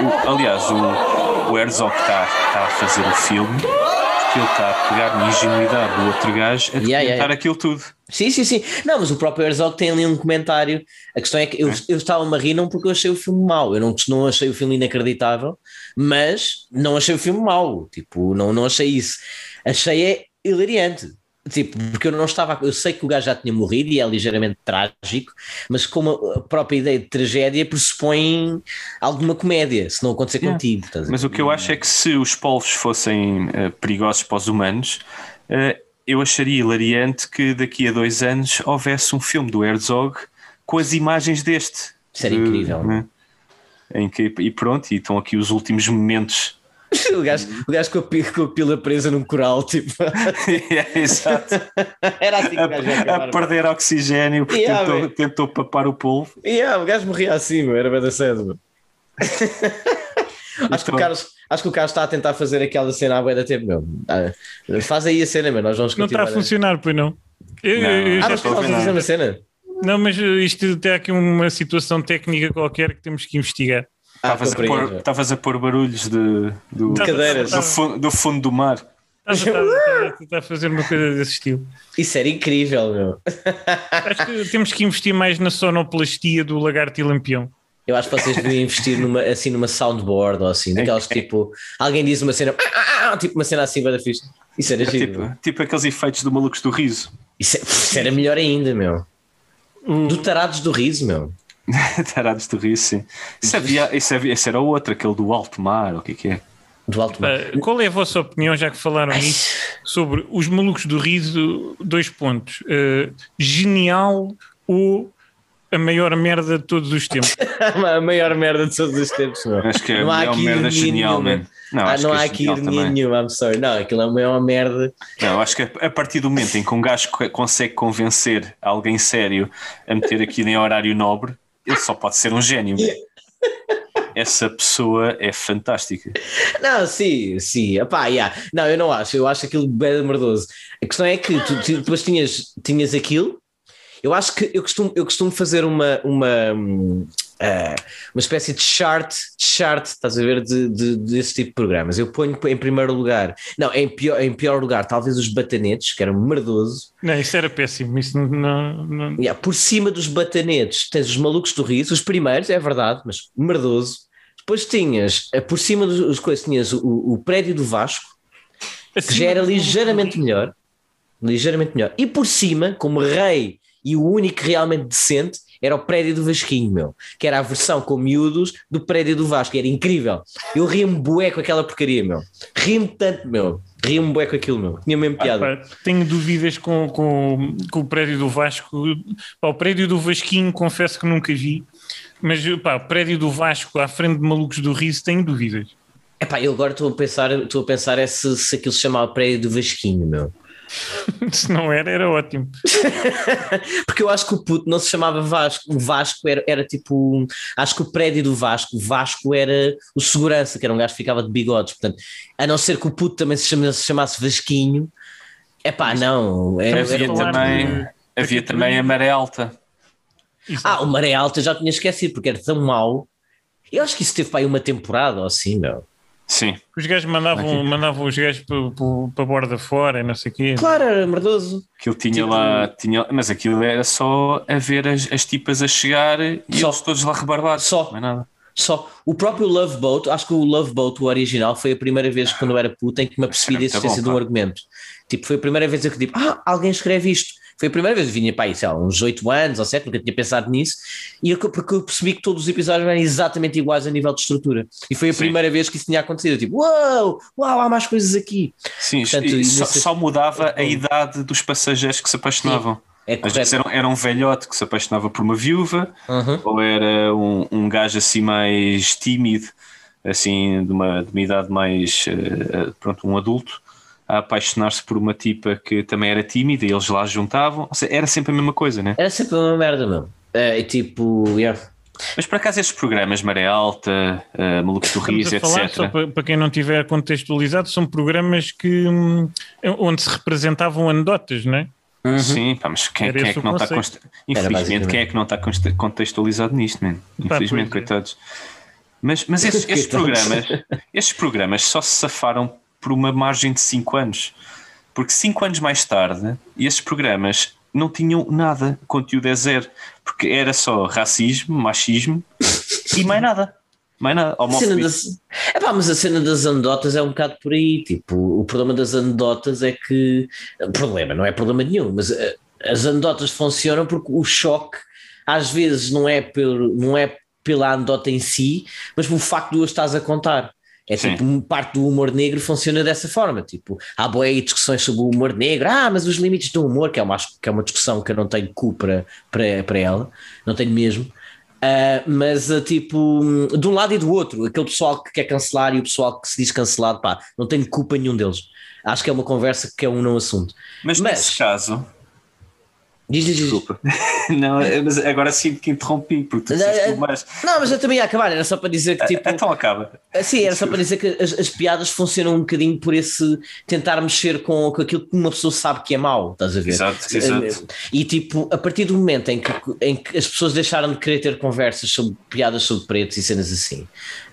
o- aliás, o, o Herzog que está, está a fazer o filme, porque ele está a pegar na ingenuidade do outro gajo a Yeah, yeah, aquilo tudo. Sim, sim, sim. Não, mas o próprio Herzog tem ali um comentário. A questão é que eu, eu estava-me a rir não porque eu achei o filme mau. Eu não, não achei o filme inacreditável, mas não achei o filme mau. Tipo, não, não achei isso. Achei é hilariante. Tipo, porque eu não estava. Eu sei que o gajo já tinha morrido e é ligeiramente trágico, mas como a própria ideia de tragédia pressupõe alguma comédia, se não acontecer Yeah. contigo. estás a ver? Mas o que eu acho é que se os polvos fossem eh, perigosos para os humanos, eh, eu acharia hilariante que daqui a dois anos houvesse um filme do Herzog com as imagens deste. Isso era De- incrível. né? Em que, e pronto, e estão aqui os últimos momentos. o, gajo, o gajo com a, com a pila presa num coral, tipo. É, Exato. Era assim que o gajo ia a, perder oxigênio porque Yeah, tentou, tentou papar o polvo. Yeah, o gajo morria assim, meu, era bem da cedo. acho, que o Então- Carlos, acho que o Carlos está a tentar fazer aquela cena à boia da tempo, meu. Ah, faz aí a cena, meu. Nós vamos não está a funcionar, pois não. Eu- Não. eu Ah, já mas a estás a fazer nada. uma cena? Não, mas isto tem aqui uma situação técnica qualquer que temos que investigar. Ah, Estavas a, compreendo. pôr- a pôr barulhos de, do, Tá- cadeiras. do, fundo, do fundo do mar. Estás a- a- a fazer uma coisa desse estilo. Isso era incrível, meu. Acho que temos que investir mais na sonoplastia do lagarto e lampião. Eu acho que vocês deviam investir numa, assim, numa soundboard ou assim, daquelas que tipo, alguém diz uma cena, ah, ah, tipo uma cena assim, bada fixe. Isso era giro. meu. Tipo, tipo aqueles efeitos do Malucos do Riso. Isso, é- isso era melhor ainda, meu. Do Tarados do Riso, meu. Tarados do Riso, sim. Isso, havia, isso, havia, isso era o outro, aquele do alto mar, o que é que é? Do Alto Mar. Uh, qual é a vossa opinião, já que falaram nisso, sobre os malucos do riso? Dois pontos. Uh, genial ou a maior merda de todos os tempos? a maior merda de todos os tempos, meu. Acho que é Não a maior aqui merda genial, nenhuma. man. Não, ah, não é há aqui genial ironia nenhuma, I'm sorry. Não, aquilo é a maior merda. Não, acho que a partir do momento em que um gajo co- consegue convencer alguém sério a meter aquilo em horário nobre, ele só pode ser um gênio. Essa pessoa é fantástica. Não, sim, sim. Epá, yeah. Não, eu não acho. Eu acho aquilo bem merdoso. A questão é que tu, tu depois tinhas, tinhas aquilo. Eu acho que eu costumo, eu costumo fazer uma, uma, ah, uma espécie de chart, chart, estás a ver, de, de- desse tipo de programas. Eu ponho em primeiro lugar, não, em pior, em pior lugar, talvez os batanetes, que era merdoso. Não, isso era péssimo. Isso não, não- Yeah, por cima dos batanetes tens os malucos do riso, os primeiros, é verdade, mas merdoso. Depois tinhas, eh, por cima dos coisas, tinhas o, o prédio do Vasco, que já era ligeiramente melhor. Ligeiramente melhor. E por cima, como rei e o único realmente decente, era o prédio do Vasquinho, meu. Que era a versão com miúdos do prédio do Vasco. Era incrível. Eu ria-me bué com aquela porcaria, meu. Ria-me tanto, meu. Ria-me bué com aquilo, meu. Tinha mesmo Ah, piada. pá, tenho dúvidas com, com, com o prédio do Vasco. Pá, o prédio do Vasquinho, confesso que nunca vi. Mas pá, o prédio do Vasco à frente de Malucos do Riso, tenho dúvidas. Epá, eu agora estou a pensar, estou a pensar é se, se aquilo se chamava prédio do Vasquinho, meu. Se não era, era ótimo. Porque eu acho que o puto não se chamava Vasco, o Vasco era, era tipo. Acho que o prédio do Vasco, o Vasco era o segurança, que era um gajo que ficava de bigodes. Portanto, a não ser que o puto também se chamasse, se chamasse Vasquinho, é pá, não. Era, Estamos a era- Também, de- havia também a maré alta. Ah, o Maré Alta já tinha esquecido, porque era tão mau. Eu acho que isso teve para aí uma temporada ou assim, meu. Sim. Os gajos mandavam, mandavam os gajos para, a borda fora e não sei o quê. Claro, era merdoso. Aquilo tinha Tipo- lá, tinha, mas aquilo era só a ver as, as tipas a chegar e Só. eles todos lá rebarbados. Só. Não é nada. Só o próprio Love Boat, acho que o Love Boat, o original, foi a primeira vez quando eu era puta em que me apercebi da existência bom, de um pá. argumento. Tipo, foi a primeira vez que eu digo, ah, alguém escreve isto. Foi a primeira vez, eu vinha para aí, sei lá, uns 8 anos ou 7, nunca tinha pensado nisso, e eu, porque eu percebi que todos os episódios eram exatamente iguais a nível de estrutura. E foi a Sim. primeira vez que isso tinha acontecido. Eu, tipo, uau, uau, há mais coisas aqui. Sim, Portanto, só, nesse- só mudava a idade dos passageiros que se apaixonavam. É Às vezes era, era um velhote que se apaixonava por uma viúva, Uhum. ou era um, um gajo assim mais tímido, assim de uma, de uma idade mais, eh, pronto, um adulto, a apaixonar-se por uma tipa que também era tímida e eles lá juntavam. Ou seja, era sempre a mesma coisa, né? Era sempre uma merda, meu. É, e tipo, yeah. Mas por acaso estes programas, Maré Alta, uh, Malucos do a falar, só etc. para, para quem não tiver contextualizado, são programas que, hum, onde se representavam anedotas, não é? Sim, pá, mas quem, quem é que não está. Infelizmente, quem é que não está contextualizado nisto, man? Infelizmente, pois é. coitados. Mas, mas estes, estes programas, estes programas só se safaram por uma margem de 5 anos. Porque 5 anos mais tarde, estes programas não tinham nada, conteúdo é zero. Porque era só racismo, machismo e mais nada. Mais nada. Homofobia. das... Epá, mas a cena das anedotas é um bocado por aí. Tipo, o problema das anedotas é que. Problema, não é problema nenhum, mas eh, as anedotas funcionam porque o choque às vezes não é, pelo, não é pela anedota em si, mas pelo facto de o estás a contar. É Sim. tipo, parte do humor negro funciona dessa forma. Tipo, há boas discussões sobre o humor negro, ah, mas os limites do humor, que é uma, que é uma discussão que eu não tenho cu para, para, para ela, não tenho mesmo. Ah, mas ah, tipo, de um lado e do outro, aquele pessoal que quer cancelar e o pessoal que se diz cancelado, pá, não tenho culpa nenhum deles. Acho que é uma conversa que é um não assunto. Mas, Mas- nesse caso, Diz, diz, diz. desculpa. não, mas agora sinto que interrompi, porque tu Não, é- mais. Não, mas eu também ia acabar, era só para dizer que tipo. Então acaba. Sim, era só para dizer que as, as piadas funcionam um bocadinho por esse tentar mexer com, com aquilo que uma pessoa sabe que é mau, estás a ver? Exato, exato. E tipo, a partir do momento em que, em que as pessoas deixaram de querer ter conversas sobre piadas sobre pretos e cenas assim,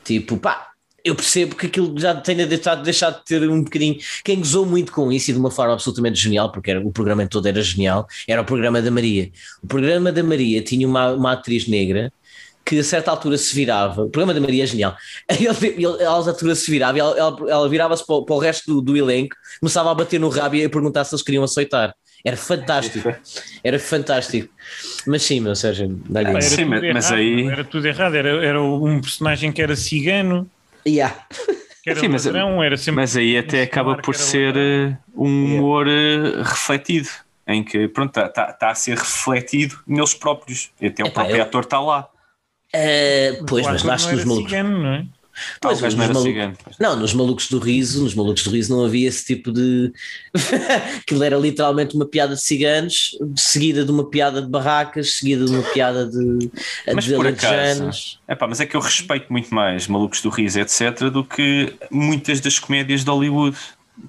tipo, pá, eu percebo que aquilo já tenha deixado, deixado de ter um bocadinho. Quem gozou muito com isso e de uma forma absolutamente genial, porque era, o programa todo era genial, era o programa da Maria. O programa da Maria tinha uma, uma atriz negra que a certa altura se virava. O programa da Maria é genial. Ele, a altura se virava e ela, ela, ela virava-se para, o- para o resto do, do elenco, começava a bater no rabo e a perguntar se eles queriam aceitar. Era fantástico. Era fantástico. Mas sim, meu Sérgio, dá-lhe Pá, isso. era Sim, tudo mas- errado, aí- Era tudo errado. Era, era um personagem que era cigano, Yeah. era Sim, mas- ladrão, era sempre. Mas aí até acaba por ser ladrão. eh, um humor eh, refletido, em que pronto, está tá, tá a ser refletido neles próprios. E até o Epá, próprio eu- ator está lá. Uh, pois, O mas que nos malucos. cigano, não é? Pois, Ah, o gajo nos não era malucos- cigano. Não, nos malucos do riso, nos malucos do riso não havia esse tipo de. Aquilo era literalmente uma piada de ciganos, seguida de uma piada de barracas, seguida de uma piada de, Mas de por acaso, epá, mas é que eu respeito muito mais Malucos do Riso, etc., do que muitas das comédias de Hollywood,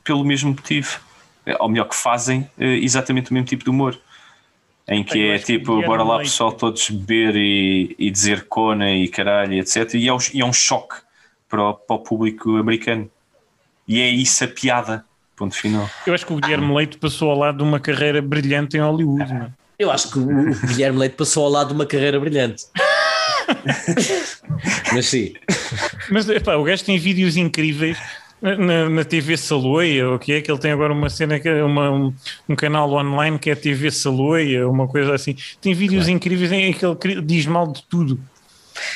pelo mesmo motivo. Eh, Ou melhor, que fazem eh, exatamente o mesmo tipo de humor. Em que é tipo, bora lá Leite- pessoal todos beber e, e dizer cona e caralho, etc. E é, um- e é um choque para o, para o público americano. E é isso a piada. Ponto final. Eu acho que o Guilherme Leite passou ao lado de uma carreira brilhante em Hollywood. não é? Eu acho que o Guilherme Leite passou ao lado de uma carreira brilhante. Mas sim. Mas epá, o gajo tem vídeos incríveis na, na- TV Saloia, o que é que ele tem agora uma cena que é uma, um, um canal online que é TV Saloia, uma coisa assim. Tem vídeos incríveis em que ele diz mal de tudo.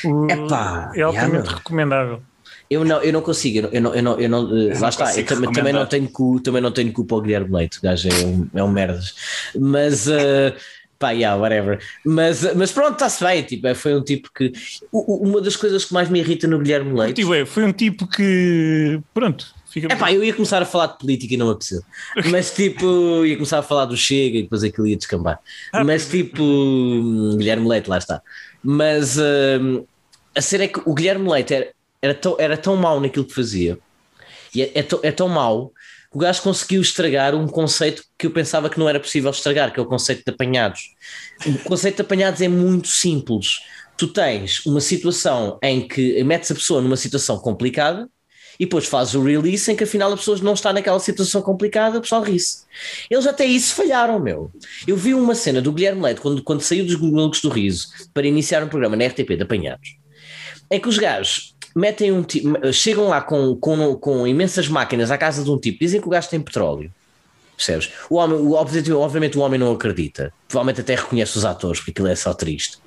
O- Epá, é altamente meu. Eu não, eu não consigo, eu não, eu não, eu não, eu eh, lá não está, eu também, também não tenho cu, também não tenho culpa ao Guilherme Leite, o gajo é um, é um merdas. Mas, eh, Pá, yeah, whatever. Mas, mas pronto, está-se bem. Tipo, foi um tipo que. Uma das coisas que mais me irrita no Guilherme Leite. Tipo, é, foi um tipo que. Pronto. É pá, eu ia começar a falar de política e não apeteceu. Mas tipo, ia começar a falar do Chega e depois aquilo ia descambar. Ah, Mas tipo, hum, Guilherme Leite, lá está. Mas hum, a ser é que o Guilherme Leite era, era, tão, era tão mau naquilo que fazia, e é, é, tão, é tão mau que o gajo conseguiu estragar um conceito que eu pensava que não era possível estragar, que é o conceito de apanhados. O conceito de apanhados é muito simples. Tu tens uma situação em que metes a pessoa numa situação complicada e depois fazes o release em que afinal a pessoa não está naquela situação complicada, o pessoal ri-se. Eles até isso falharam, meu. Eu vi uma cena do Guilherme Leite quando, quando saiu dos Malucos do Riso para iniciar um programa na RTP de apanhados. É que os gajos metem um tipo, chegam lá com, com, com imensas máquinas à casa de um tipo, dizem que o gajo tem petróleo. Percebes? O homem, o, obviamente, o homem não acredita. Provavelmente até reconhece os atores, porque aquilo é só triste.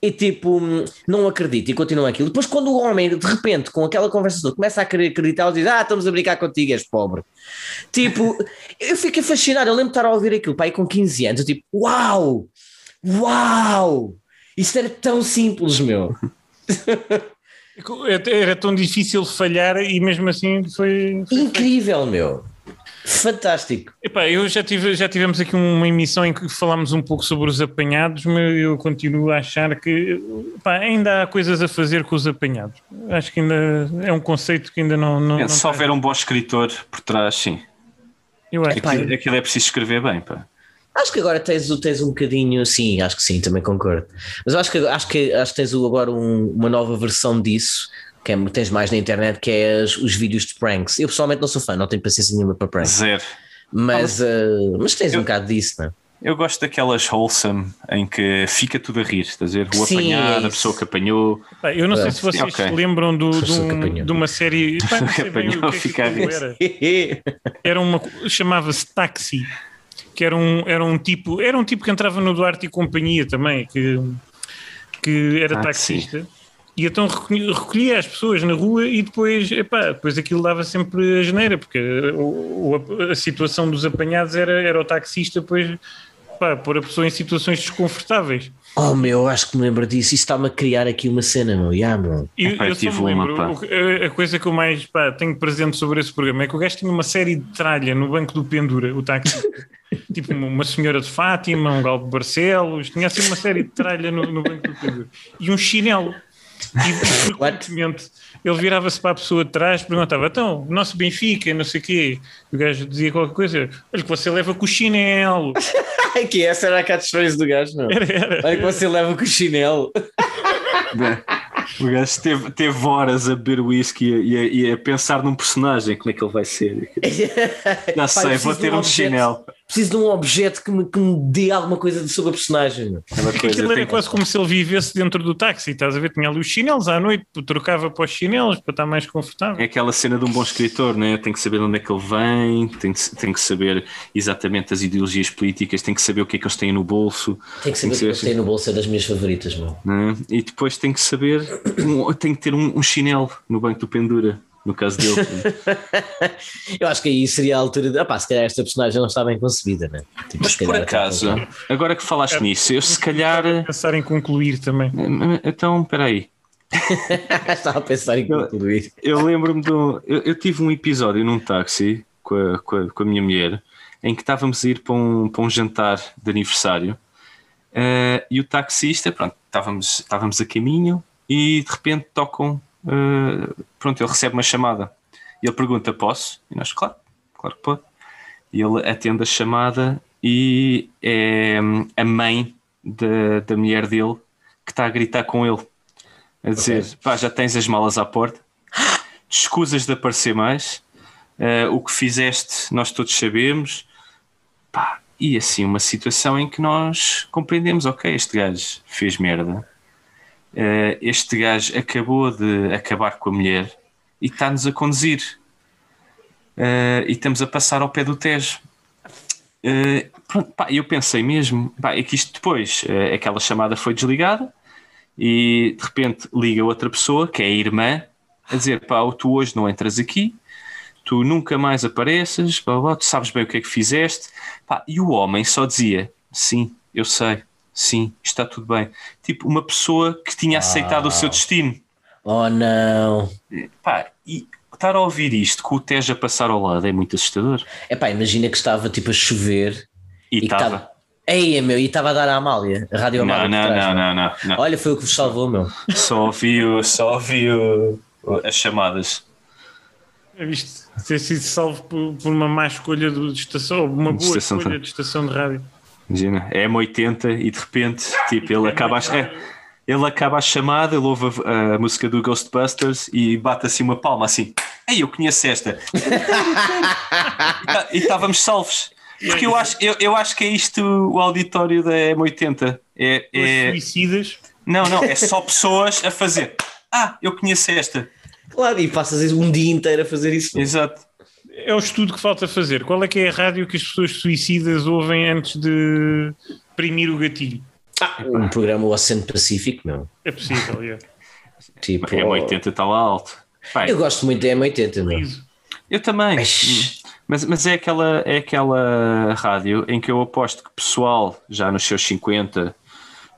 E tipo, hum, não acredita e continua aquilo. Depois, quando o homem, de repente, com aquela conversa começa a querer acreditar, ele diz: Ah, estamos a brincar contigo, és pobre. Tipo, eu fiquei fascinado. Eu lembro de estar a ouvir aquilo, pai, com 15 anos. Eu tipo, uau! Uau! Isto era tão simples, meu. Era tão difícil falhar e mesmo assim foi. foi Incrível, meu. Fantástico. Epá, eu já, tive, já tivemos aqui uma emissão em que falámos um pouco sobre os apanhados, mas eu continuo a achar que epá, ainda há coisas a fazer com os apanhados. Acho que ainda é um conceito que ainda não. não, É, não se houver um bom escritor por trás, sim. Eu acho Epá, Aquilo, aquilo é preciso escrever bem, pá. Acho que agora tens, tens um bocadinho, sim, acho que sim, também concordo. Mas acho que, acho que, acho que tens agora um- uma nova versão disso, que é, tens mais na internet, que é as- os vídeos de pranks. Eu pessoalmente não sou fã, não tenho paciência nenhuma para pranks, Zero. mas, eh, mas tens um Eu- bocado disso, não é? Eu gosto daquelas wholesome em que fica tudo a rir, estás a ver? O Sim, apanhado, é a pessoa que apanhou. Eu não sei É, se vocês ok. se lembram do, de, um- de uma série. Pá, não sei bem o Apanhou, que é que fica a aquilo rir. era. Era uma. chamava-se Taxi, que era um, era um tipo. Era um tipo que entrava no Duarte e Companhia também, que, que era Taxi. taxista. E então recolhia, as pessoas na rua e depois, epá, depois aquilo dava sempre a geneira, porque o- o- a, situação dos apanhados era, era o taxista, depois pôr a pessoa em situações desconfortáveis. Oh meu, acho que me lembro disso. Isso está-me a criar aqui uma cena, meu. Yeah, meu. E Epá, eu eu só me uma, lembro, o- a, coisa que eu mais pá, tenho presente sobre esse programa é que o gajo tinha uma série de tralha no banco do Pendura, o táxi. tipo uma, uma senhora de Fátima, um galo de Barcelos, tinha assim uma série de tralha no, no banco do Pendura. E um chinelo. E frequentemente ele virava-se para a pessoa de trás perguntava: então, o nosso Benfica, não sei o quê. O gajo dizia qualquer coisa: olha que você leva com o chinelo. Ai, que essa era a catchphrase do gajo. Era, era. Olha que você leva com o chinelo. O gajo teve, teve horas a beber whisky e a, e a- pensar num personagem, como é que ele vai ser. Já sei, vou ter um objeto- chinelo. Preciso de um objeto que me, que me dê alguma coisa sobre a personagem. coisa, Aquilo era tem- quase como se ele vivesse dentro do táxi, estás a ver? Tinha ali os chinelos à noite, trocava para os chinelos para estar mais confortável. É aquela cena de um bom escritor, né? tem que saber de onde é que ele vem, tem que, tem que saber exatamente as ideologias políticas, tem que saber o que é que eles têm no bolso, Tem que saber o que eu tenho no bolso, é das minhas favoritas, meu. né? e depois tem que saber, um- tem que ter um, um chinelo no banco do pendura, no caso dele. Eu acho que aí seria a altura de. Ah, pá, se calhar esta personagem não está bem concebida, né? Tipo, Mas por calhar acaso, agora que falaste nisso, eu se calhar. eh, Pensar em concluir também. Então, espera aí. Estava a pensar em concluir. Eu lembro-me de um, eu, eu tive um episódio num táxi com a, com a, com a minha mulher em que estávamos a ir para um, para um jantar de aniversário eh, e o taxista, pronto, estávamos, estávamos a caminho e de repente tocam, eh, pronto, ele recebe uma chamada. E ele pergunta: Posso? E nós, claro, claro que pode. E ele atende a chamada e é hum, a mãe da, da mulher dele que está a gritar com ele. A dizer: pá, já tens as malas à porta, te escusas de aparecer mais, eh, o que fizeste nós todos sabemos, pá, e assim uma situação em que nós compreendemos: ok, este gajo fez merda, eh, este gajo acabou de acabar com a mulher e está-nos a conduzir. Eh, e estamos a passar ao pé do Tejo. Eh, pronto, pá, eu pensei mesmo, pá, é que isto depois, eh, aquela chamada foi desligada, e de repente liga outra pessoa, que é a irmã, a dizer: pá, tu hoje não entras aqui, tu nunca mais apareces, blá, blá, tu sabes bem o que é que fizeste. Pá, e o homem só dizia: sim, eu sei, sim, está tudo bem. Tipo, uma pessoa que tinha aceitado o seu destino. Oh não. Pá, e estar a ouvir isto com o Tejo a passar ao lado é muito assustador. Epá, imagina que estava tipo a chover E estava. Ei, meu, e estava a dar a Amália, a Rádio Não, Amália. não, por trás, não, não, não, não. Olha, foi o que vos salvou, meu. Só ouvi, o- só ouvi o- o- as chamadas. É visto ter sido salvo por, por uma má escolha de estação, ou uma De boa estação escolha de- de estação de rádio. Imagina, é M80 e de repente, tipo, ele acaba a, é, ele acaba a chamada, ele ouve a, a música do Ghostbusters e bate assim uma palma assim. Ei, eu conheço esta. E tá- e estávamos salvos. Porque eu acho, eu, eu acho que é isto o auditório da M80. É, é, suicidas. não, não, é só pessoas a fazer. Ah, eu conheço esta. Claro, e passas um dia inteiro a fazer isso. Exato. É o estudo que falta fazer. Qual é que é a rádio que as pessoas suicidas ouvem antes de primir o gatilho? Um programa o Oceano Pacífico, meu. É possível, é. Tipo, A M80 está lá alto. Eu gosto muito da M80, meu. Riso. Eu também. Mas- Mas, mas é, aquela, é aquela rádio em que eu aposto que o pessoal, já nos seus 50,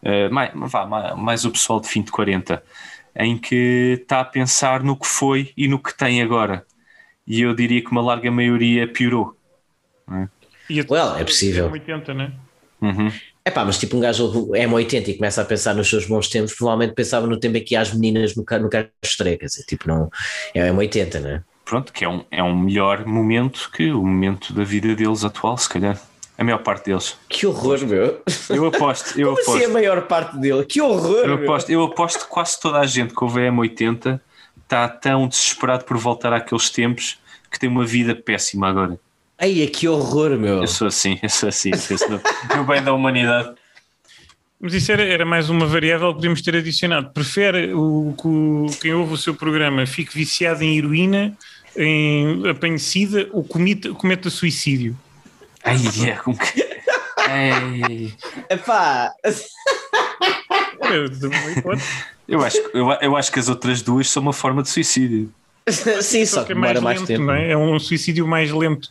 eh, mais, vá, mais, mais o pessoal de fim de 40, em que está a pensar no que foi e no que tem agora. E eu diria que uma larga maioria piorou. E a Well, é possível. 80, né? Uhum. É pá, mas tipo um gajo ouve M80 e começa a pensar nos seus bons tempos, provavelmente pensava no tempo em que ia às meninas no, ca- no carro de estreia, quer dizer, tipo, não. É M80, né? Pronto, que é um, é um melhor momento que o momento da vida deles atual, se calhar. A maior parte deles. Que horror, meu. Eu aposto, eu Como assim a aposto. maior parte dele? Que horror, Eu meu. aposto, eu aposto que quase toda a gente que ouve a M80 está tão desesperado por voltar àqueles tempos que tem uma vida péssima agora. Ai, que horror, meu. Eu sou assim, eu sou assim, penso no, no bem da humanidade. Mas isso era, era mais uma variável que podíamos ter adicionado. Prefere o, que o- quem ouve o seu programa fique viciado em heroína, em apanhe sida ou cometa, cometa suicídio? Ai, é como que. Ai, Epá, Hipótese. eu, acho, que- eu, eu acho que as outras duas são uma forma de suicídio. sim, só que que é mais demora mais lento, tempo. não é? É um suicídio mais lento,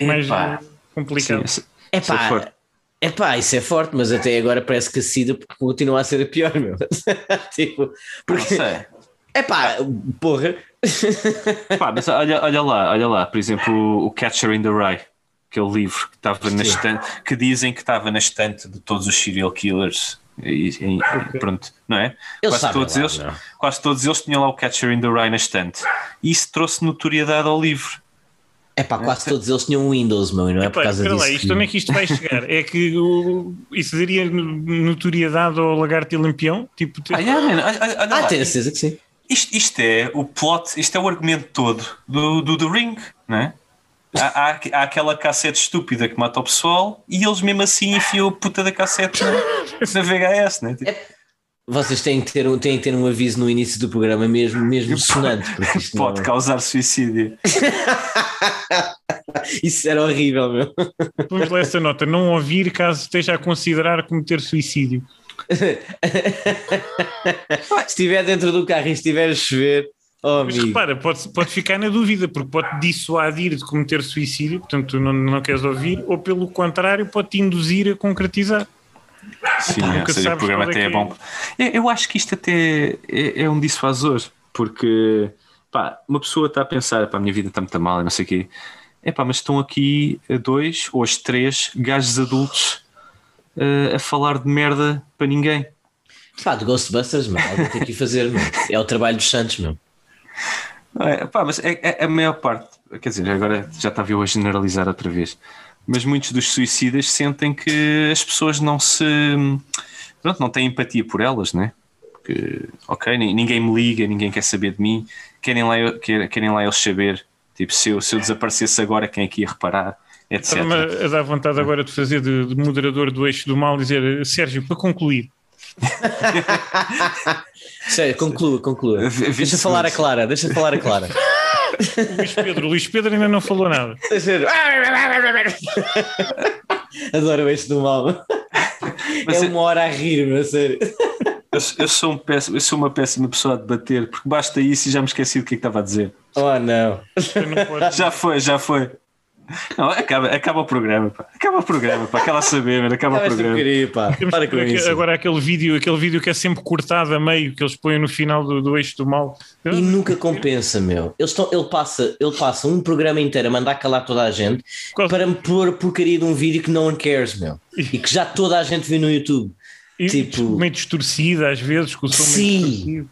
mais Epá, eh, complicado. é Epá, forte. epá, isso é forte, mas até agora parece que a SIDA continua a ser a pior, meu. tipo, porque, sei. epá, porra. Pá, mas olha, olha lá, olha lá, por exemplo, o o Catcher in the Rye, aquele livro que estava na estante, que dizem que estava na estante de todos os serial killers. E, e- pronto, não é? Eles quase, todos lá, eles, não. quase todos eles tinham lá o Catcher in the Rye na estante. E isso trouxe notoriedade ao livro. Epá, quase todos eles tinham um Windows, meu, e não é por Epá, causa disso. lá, isto, que- onde é que isto vai chegar? É que o- isso daria notoriedade ao lagarto e lampião? Tipo, ter- Ah, yeah, man, olha, olha- olha Ah, tenho a certeza que sim. Isto, isto é o plot, isto é o argumento todo do, do The Ring, não é? Há, há, há aquela cassete estúpida que mata o pessoal e eles mesmo assim enfiam a puta da cassete na, na VHS, né? Tipo, Vocês têm que, ter um, têm que ter um aviso no início do programa mesmo, mesmo sonante, pode não... causar suicídio. Isso era horrível, meu. Vamos ler essa nota. Não ouvir caso esteja a considerar cometer suicídio. Se estiver dentro do carro e estiver a chover, oh Mas amigo. repara, pode, pode ficar na dúvida, porque pode dissuadir de cometer suicídio, portanto tu não, não queres ouvir, ou pelo contrário, pode te induzir a concretizar. Sim, ou seja, o programa é até é é. bom. Eu, eu acho que isto até é, é um dissuasor, porque pá, uma pessoa está a pensar, pá, a minha vida está muito mal e não sei o quê. É pá, mas estão aqui a dois ou as três gajos adultos eh, a falar de merda para ninguém. Pá, de Ghostbusters, meu, alguém tem que ir fazer, meu. É o trabalho dos Santos, meu. É, pá, mas é, é a maior parte, quer dizer, agora já estava eu a generalizar outra vez, mas muitos dos suicidas sentem que as pessoas não se. Pronto, não têm empatia por elas, né? Que, ok, ni- ninguém me liga, ninguém quer saber de mim, querem lá, eu- querem lá eles saber, tipo, se eu, se eu desaparecesse agora, quem é que ia reparar, etc. Está-me a a dar vontade agora de fazer de, de moderador do eixo do mal, dizer Sérgio, para concluir, Sério, conclua, conclua. Vi- Deixa falar a Clara, deixa falar a Clara. Luís Pedro, o Luís Pedro ainda não falou nada. Adoro eixo do mal. Mas é é- uma hora a rir, meu, a sério. Eu, eu sou um péssimo, eu sou uma péssima pessoa a debater, porque basta isso e já me esqueci do que é que estava a dizer. Oh não. Posso- Já foi, já foi. Não, acaba, acaba o programa, pá. Acaba o programa, pá. Quer lá saber, mano. Acaba o programa. porcaria, pá. Para com isso. agora aquele vídeo, aquele vídeo que é sempre cortado a meio, que eles põem no final do, do eixo do mal. E nunca compensa, meu. Eles estão, ele, passa, ele passa um programa inteiro a mandar calar toda a gente Quase- para me pôr a porcaria de um vídeo que no one cares, meu. E que já toda a gente viu no YouTube. E, tipo- meio distorcida às vezes, com o som Sim.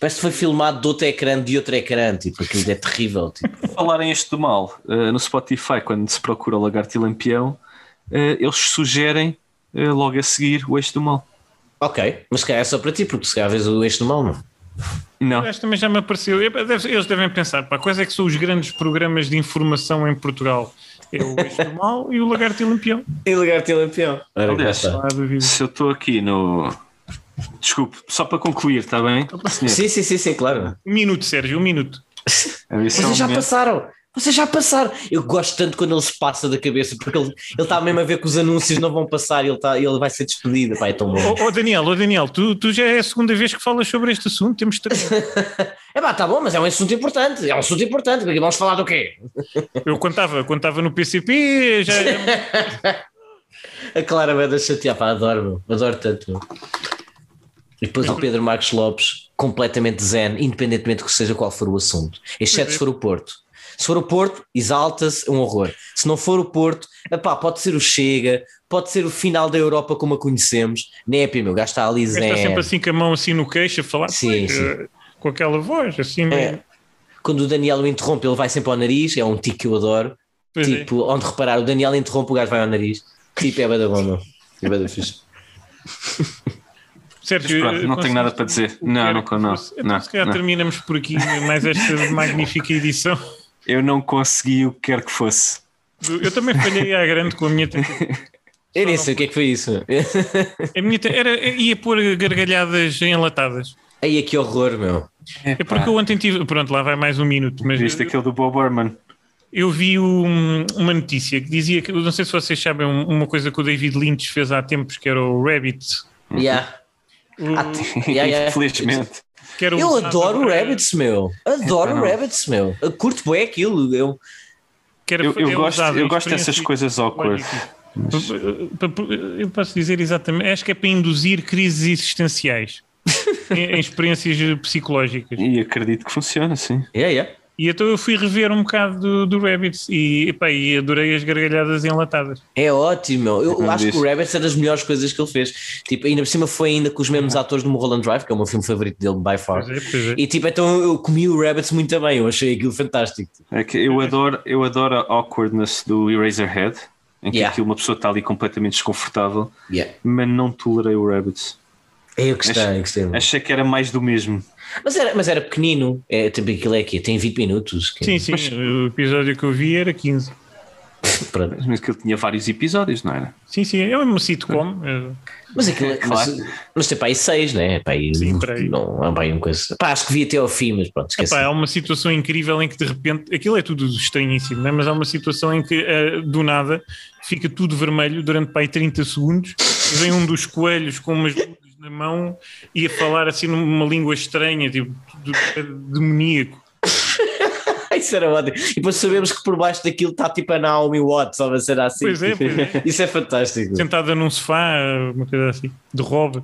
Parece que foi filmado de outro ecrã, de outro ecrã. Tipo, aquilo é terrível. Tipo. Falar em este do mal, eh, no Spotify, quando se procura Lagarto e Lampião, eh, eles sugerem eh, logo a seguir o eixo do mal. ok, mas se calhar é só para ti, porque se calhar vês o eixo do mal, não. Não, que também já me apareceu. Eles devem pensar, pá, quais é que são os grandes programas de informação em Portugal? É o Eixo do Mal e o Lagarto e o Lampião. E Lagarto e Lampião. Aliás, se eu estou aqui no. Desculpe, só para concluir, está bem? Sim, sim, sim, sim, claro. Um minuto, Sérgio, um minuto. Vocês já passaram. Vocês já passaram. Eu gosto tanto quando ele se passa da cabeça, porque ele ele está mesmo a ver que os anúncios não vão passar e ele, está, ele vai ser despedido. Pá, é tão bom. Ó ó, Daniel, ó Daniel, tu, tu já é a segunda vez que falas sobre este assunto, temos três. É pá, tá bom, mas é um assunto importante. É um assunto importante. porque Vamos falar do quê? Eu contava, contava no PCP, já A Clara vai deixar chatear, pá, adoro, meu. adoro tanto. Meu. E depois o Pedro Marcos Lopes, completamente zen, independentemente que seja qual for o assunto, exceto se for o Porto. Se for o Porto, exalta-se, é um horror. Se não for o Porto, epá, pode ser o Chega, pode ser o final da Europa como a conhecemos. Nepe, meu, gajo está ali está zen. sempre assim com a mão assim no queixo a falar Sim, sim. eh, com aquela voz, assim É. Quando o Daniel o interrompe, ele vai sempre ao nariz, é um tique que eu adoro. pois é. tipo, onde reparar, o Daniel interrompe, o gajo vai ao nariz. Tipo, é bada bom, meu. É bada fixe. Sérgio, pronto, não eh, tenho nada para dizer. Não, não, não? Então, não, se calhar não. terminamos por aqui mais esta magnífica edição. Eu não consegui o que quer que fosse. Eu também falhei à grande com a minha tentativa. Eu nem sei o que é que foi isso. A minha te- era, ia pôr gargalhadas enlatadas. Aí, que horror, meu. É porque eu ontem tive. Pronto, lá vai mais um minuto. Mas Viste aquele do Bob Burman? eu vi um- uma notícia que dizia que. Não sei se vocês sabem um- uma coisa que o David Lynch fez há tempos, que era o Rabbit. Yeah. Ah, yeah, yeah. Infelizmente. Eu adoro Rabbits, meu. Adoro Epá, não. Rabbits, meu. Eu curto bem aquilo. Eu... que era- Eu, eu é gosto, eu gosto dessas coisas awkward. psicológicas. Eu posso dizer exatamente, acho que é para induzir crises existenciais em, em experiências psicológicas. E acredito que funciona, sim. Yeah, yeah. E então eu fui rever um bocado do, do Rabbits e, epá, e adorei as gargalhadas enlatadas. É ótimo. Eu Como acho que o. Rabbits é das melhores coisas que ele fez. Tipo, ainda por cima foi ainda com os mesmos atores do Mulholland Drive, que é o meu filme favorito dele, by far. Pois é, pois é. E tipo, então eu comi o Rabbits muito bem, eu achei aquilo fantástico. É que eu adoro, eu adoro a awkwardness do Eraserhead, em que Yeah. aquilo uma pessoa está ali completamente desconfortável, Yeah. mas não tolerei o Rabbits. É, eu gostei, eu gostei. Achei que era mais do mesmo. Mas era, mas era pequenino. É, tipo, aquilo é aqui, tem 20 minutos. que- Sim, sim, o episódio que eu vi era 15. Pronto. Mas que ele tinha vários episódios, não era? Sim, sim, é uma sitcom. é- Mas aquilo é. Claro. Mas, mas tem para aí 6, né? Pá, aí, Sim, por aí. Não, é bem uma coisa. Pá, acho que vi até ao fim, mas pronto, esqueci. Epá, há uma situação incrível em que de repente, aquilo é tudo estranhíssimo, né? mas há uma situação em que eh, do nada fica tudo vermelho durante pá, aí 30 segundos e vem um dos coelhos com umas luzes na mão e a falar assim numa língua estranha, tipo de- de- demoníaco. Isso era ótimo. E depois sabemos que por baixo daquilo está tipo a Naomi Watts, ou cena assim. Pois é, pois é. Isso é fantástico. Sentada num sofá, uma coisa assim, de robe.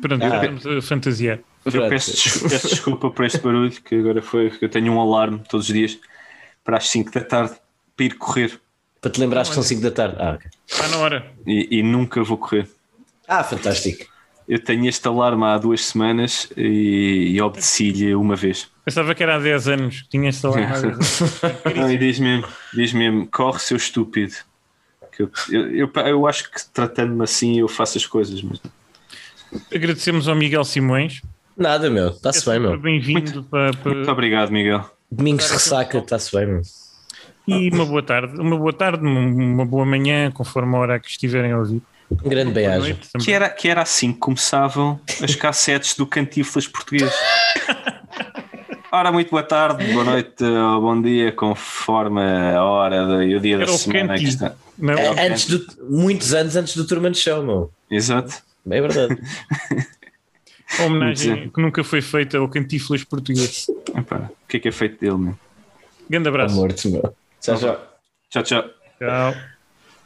Pronto, Ah. estamos a fantasiar. Eu peço, des- peço desculpa por este barulho, que agora foi que eu tenho um alarme todos os dias para as 5 da tarde para ir correr Para te lembrares que são 5 da tarde. Ah, ok. Está na hora. e, e nunca vou correr. Ah, fantástico. Eu tenho este alarme há duas semanas e, e obedeci-lhe uma vez. Pensava que era há 10 anos que tinha esta lá. Não, e diz mesmo, diz mesmo, corre seu estúpido. Que eu, eu, eu, eu acho que tratando-me assim eu faço as coisas, mas Agradecemos ao Miguel Simões. Nada, meu. Está-se bem, meu. Bem-vindo para, para- muito obrigado, Miguel. Domingos de ressaca, está-se bem, meu. E uma boa tarde, uma boa tarde, uma- uma boa manhã, conforme a hora que estiverem a ouvir. Um grande beijo. Que era, que era assim que começavam as cassetes do Cantiflas português. Ora, muito boa tarde, boa noite ou bom dia, conforme a hora e o dia Era da o semana que está. Não é? É, Antes do, muitos anos antes do Truman Show, meu. Exato. É verdade. A homenagem que nunca foi feita ao Cantiflas português. Epá, o que é que é feito dele, meu? Grande abraço. morto, meu. Tchau, tchau. Tchau, tchau. Tchau.